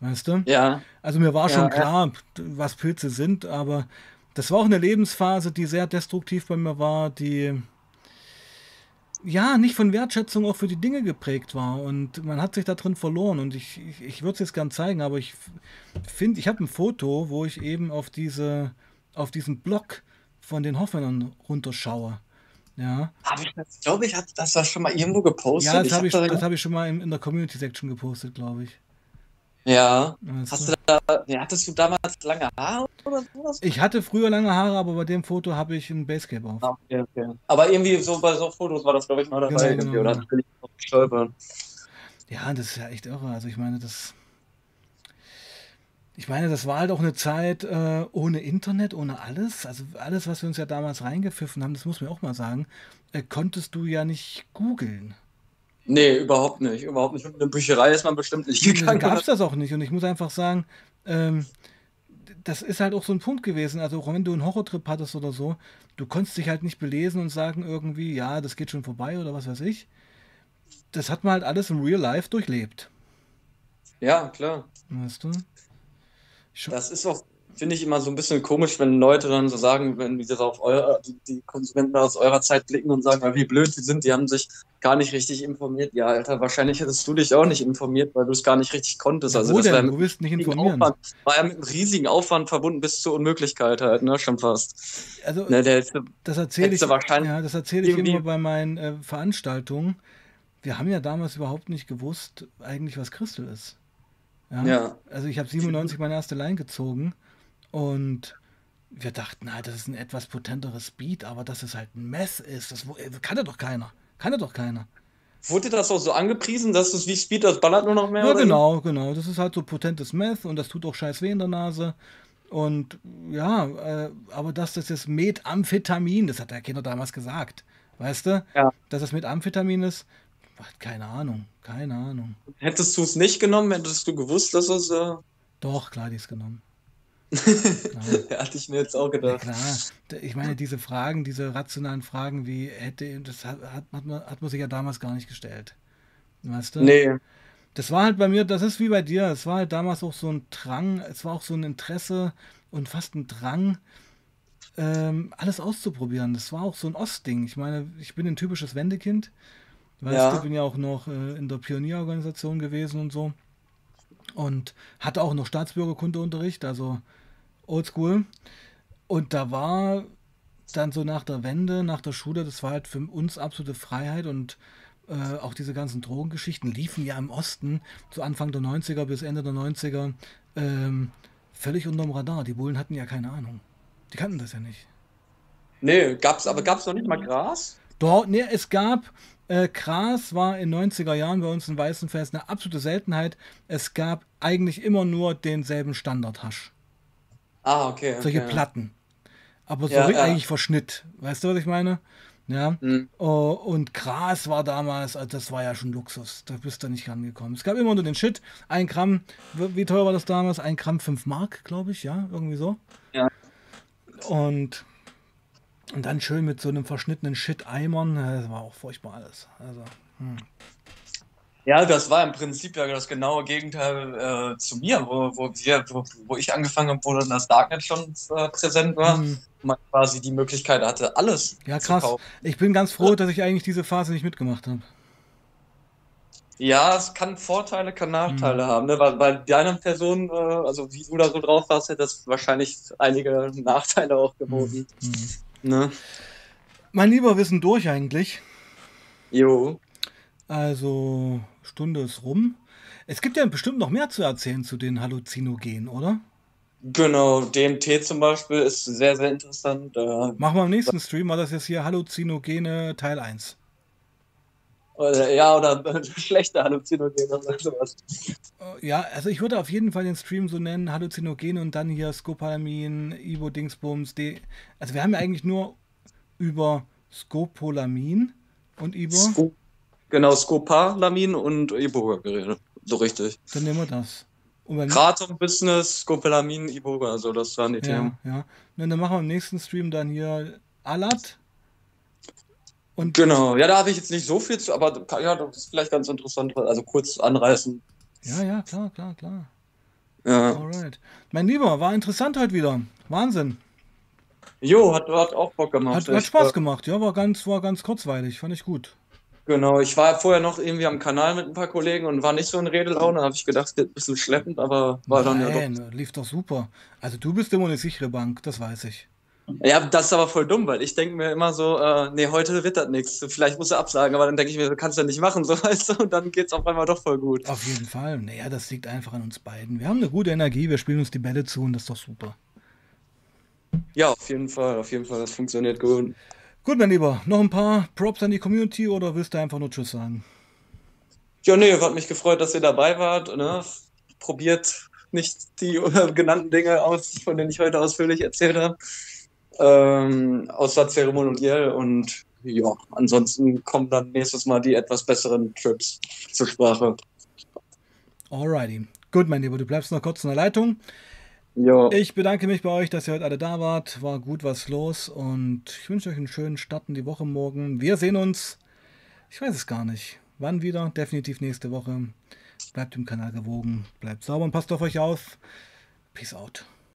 Weißt du? Ja. Also mir war ja, schon klar, ja. was Pilze sind, aber das war auch eine Lebensphase, die sehr destruktiv bei mir war, die ja nicht von Wertschätzung auch für die Dinge geprägt war und man hat sich da drin verloren und ich, ich, ich würde es jetzt gern zeigen, aber ich finde, ich habe ein Foto, wo ich eben auf diese auf diesen Block von den Hoffmännern runterschaue. Ja. Habe ich das, glaube ich, hat das das schon mal irgendwo gepostet? Ja, das habe ich, hab ich, hab ich schon mal in, in der Community Section gepostet, glaube ich. Ja. Hast du da, hattest du damals lange Haare oder sowas? Ich hatte früher lange Haare, aber bei dem Foto habe ich ein Basecape auf. Ah, okay, okay. Aber irgendwie so bei so Fotos war das, glaube ich, mal dabei. Genau, genau. Oder bin ich noch gestolpert. Ja, das ist ja echt irre. Also ich meine, das. Ich meine, das war halt auch eine Zeit äh, ohne Internet, ohne alles. Also alles, was wir uns ja damals reingepfiffen haben, das muss man auch mal sagen, äh, konntest du ja nicht googeln. Nee, überhaupt nicht. Überhaupt nicht. Und eine Bücherei ist man bestimmt nicht gegangen. Da gab es das auch nicht. Und ich muss einfach sagen, ähm, das ist halt auch so ein Punkt gewesen. Also auch wenn du einen Horrortrip hattest oder so, du konntest dich halt nicht belesen und sagen irgendwie, ja, das geht schon vorbei oder was weiß ich. Das hat man halt alles im Real Life durchlebt. Ja, klar. Weißt du? das ist auch finde ich immer so ein bisschen komisch, wenn Leute dann so sagen, wenn die auf eure, die, die Konsumenten aus eurer Zeit blicken und sagen, wie blöd die sind, die haben sich gar nicht richtig informiert. Ja, Alter, wahrscheinlich hättest du dich auch nicht informiert, weil du es gar nicht richtig konntest. Also das denn? du willst nicht informieren. Aufwand, war ja mit einem riesigen Aufwand verbunden bis zur Unmöglichkeit halt, ne, schon fast. Also ne, der hätte, das erzähle ich, ja, das erzähle ich immer bei meinen äh, Veranstaltungen. Wir haben ja damals überhaupt nicht gewusst, eigentlich was Christel ist. Ja. ja. Also ich habe 97 meine erste Line gezogen und wir dachten halt, das ist ein etwas potenteres Beat, aber dass es halt ein Mess ist, das äh, kann ja doch keiner. Kann ja doch keiner. Wurde das auch so angepriesen, dass es wie Speed, das ballert nur noch mehr? Ja, genau, genau. Das ist halt so potentes Meth und das tut auch scheiß weh in der Nase. Und ja, äh, aber dass das jetzt Methamphetamin, das hat der Kinder damals gesagt, weißt du? Ja. Dass das Methamphetamin ist, keine Ahnung, keine Ahnung. Hättest du es nicht genommen, hättest du gewusst, dass es. Äh... Doch, klar, die ist genommen. Hatte ich mir jetzt auch gedacht. Ja, klar. Ich meine, diese Fragen, diese rationalen Fragen, wie hätte, das hat, hat, man, hat man sich ja damals gar nicht gestellt. Weißt du? Nee. Das war halt bei mir, das ist wie bei dir, es war halt damals auch so ein Drang, es war auch so ein Interesse und fast ein Drang, ähm, alles auszuprobieren. Das war auch so ein Ostding. Ich meine, ich bin ein typisches Wendekind. Weißt ja. du, bin ja auch noch äh, in der Pionierorganisation gewesen und so. Und hatte auch noch Staatsbürgerkundeunterricht, also oldschool. Und da war dann so nach der Wende, nach der Schule, das war halt für uns absolute Freiheit und äh, auch diese ganzen Drogengeschichten liefen ja im Osten zu Anfang der 90er bis Ende der 90er ähm, völlig unterm Radar. Die Bullen hatten ja keine Ahnung. Die kannten das ja nicht. Nee, gab's, aber gab es noch nicht mal Gras? Doch, nee, es gab, äh, Gras war in 90er Jahren bei uns in Weißenfels eine absolute Seltenheit. Es gab eigentlich immer nur denselben Standardhasch. Ah, okay. okay Solche Platten. Aber so ja, ja. eigentlich Verschnitt. Weißt du, was ich meine? Ja. Mhm. Oh, und Gras war damals, also das war ja schon Luxus. Da bist du nicht rangekommen. Es gab immer nur den Shit. Ein Gramm, wie teuer war das damals? Ein Gramm fünf Mark, glaube ich, ja, irgendwie so. Ja. Und, und dann schön mit so einem verschnittenen Shit-Eimern. Das war auch furchtbar alles. Also, hm. Ja, das war im Prinzip ja das genaue Gegenteil äh, zu mir, wo, wo, wir, wo, wo, ich angefangen habe, wo dann das Darknet schon äh, präsent war. Mhm. Man quasi die Möglichkeit hatte, alles ja, krass. zu kaufen. Ich bin ganz froh, dass ich eigentlich diese Phase nicht mitgemacht habe. Ja, es kann Vorteile, kann Nachteile mhm. haben. Ne? Bei, bei deiner Person, äh, also wie du da so drauf warst, hätte das wahrscheinlich einige Nachteile auch geboten. Mhm. Ne? Mein Lieber, wir sind durch eigentlich. Jo. Also, Stunde ist rum. Es gibt ja bestimmt noch mehr zu erzählen zu den Halluzinogenen, oder? Genau, DMT zum Beispiel ist sehr, sehr interessant. Machen wir am nächsten Stream, war das jetzt hier Halluzinogene Teil 1. Oder, ja, oder schlechte Halluzinogene oder sowas. Äh, ja, also ich würde auf jeden Fall den Stream so nennen, Halluzinogene und dann hier Scopalamin, Ivo-Dingsbums, D. Also wir haben ja eigentlich nur über Scopolamin Und Ibo? Sco genau, Scopalamin und Iboga-Geräte. So richtig. Dann nehmen wir das. Kratom Business, Scopalamin, Iboga, also das waren die ja, Themen. Ja, und dann machen wir im nächsten Stream dann hier Alat. Und genau, ja, da habe ich jetzt nicht so viel zu, aber ja, das ist vielleicht ganz interessant, also kurz anreißen. Ja, ja, klar, klar, klar. Ja. Alright. Mein Lieber, war interessant heute wieder. Wahnsinn. Jo, hat, hat auch Bock gemacht. Hat, hat Spaß gemacht, ja, war ganz, war ganz kurzweilig, fand ich gut. Genau, ich war vorher noch irgendwie am Kanal mit ein paar Kollegen und war nicht so in Redelaune, habe ich gedacht, es wird ein bisschen schleppend, aber war Nein, dann ja doch. lief doch super. Also du bist immer eine sichere Bank, das weiß ich. Ja, das ist aber voll dumm, weil ich denke mir immer so, äh, nee, heute wird das nichts. Vielleicht musst du absagen, aber dann denke ich mir, du kannst ja nicht machen, so weißt du, und dann geht es auf einmal doch voll gut. Auf jeden Fall. Naja, das liegt einfach an uns beiden. Wir haben eine gute Energie, wir spielen uns die Bälle zu und das ist doch super. Ja, auf jeden Fall, auf jeden Fall, das funktioniert gut. Gut, mein Lieber, noch ein paar Props an die Community oder willst du einfach nur Tschüss sagen? Ja, nee, hat mich gefreut, dass ihr dabei wart. Ne? Probiert nicht die genannten Dinge aus, von denen ich heute ausführlich erzählt habe. Ähm, außer zeremoniell und ja, ansonsten kommen dann nächstes Mal die etwas besseren Trips zur Sprache. Alrighty. Gut, mein Lieber, du bleibst noch kurz in der Leitung. Jo. Ich bedanke mich bei euch, dass ihr heute alle da wart. War gut was los und ich wünsche euch einen schönen Start in die Woche morgen. Wir sehen uns, ich weiß es gar nicht, wann wieder, definitiv nächste Woche. Bleibt dem Kanal gewogen, bleibt sauber und passt auf euch auf. Peace out.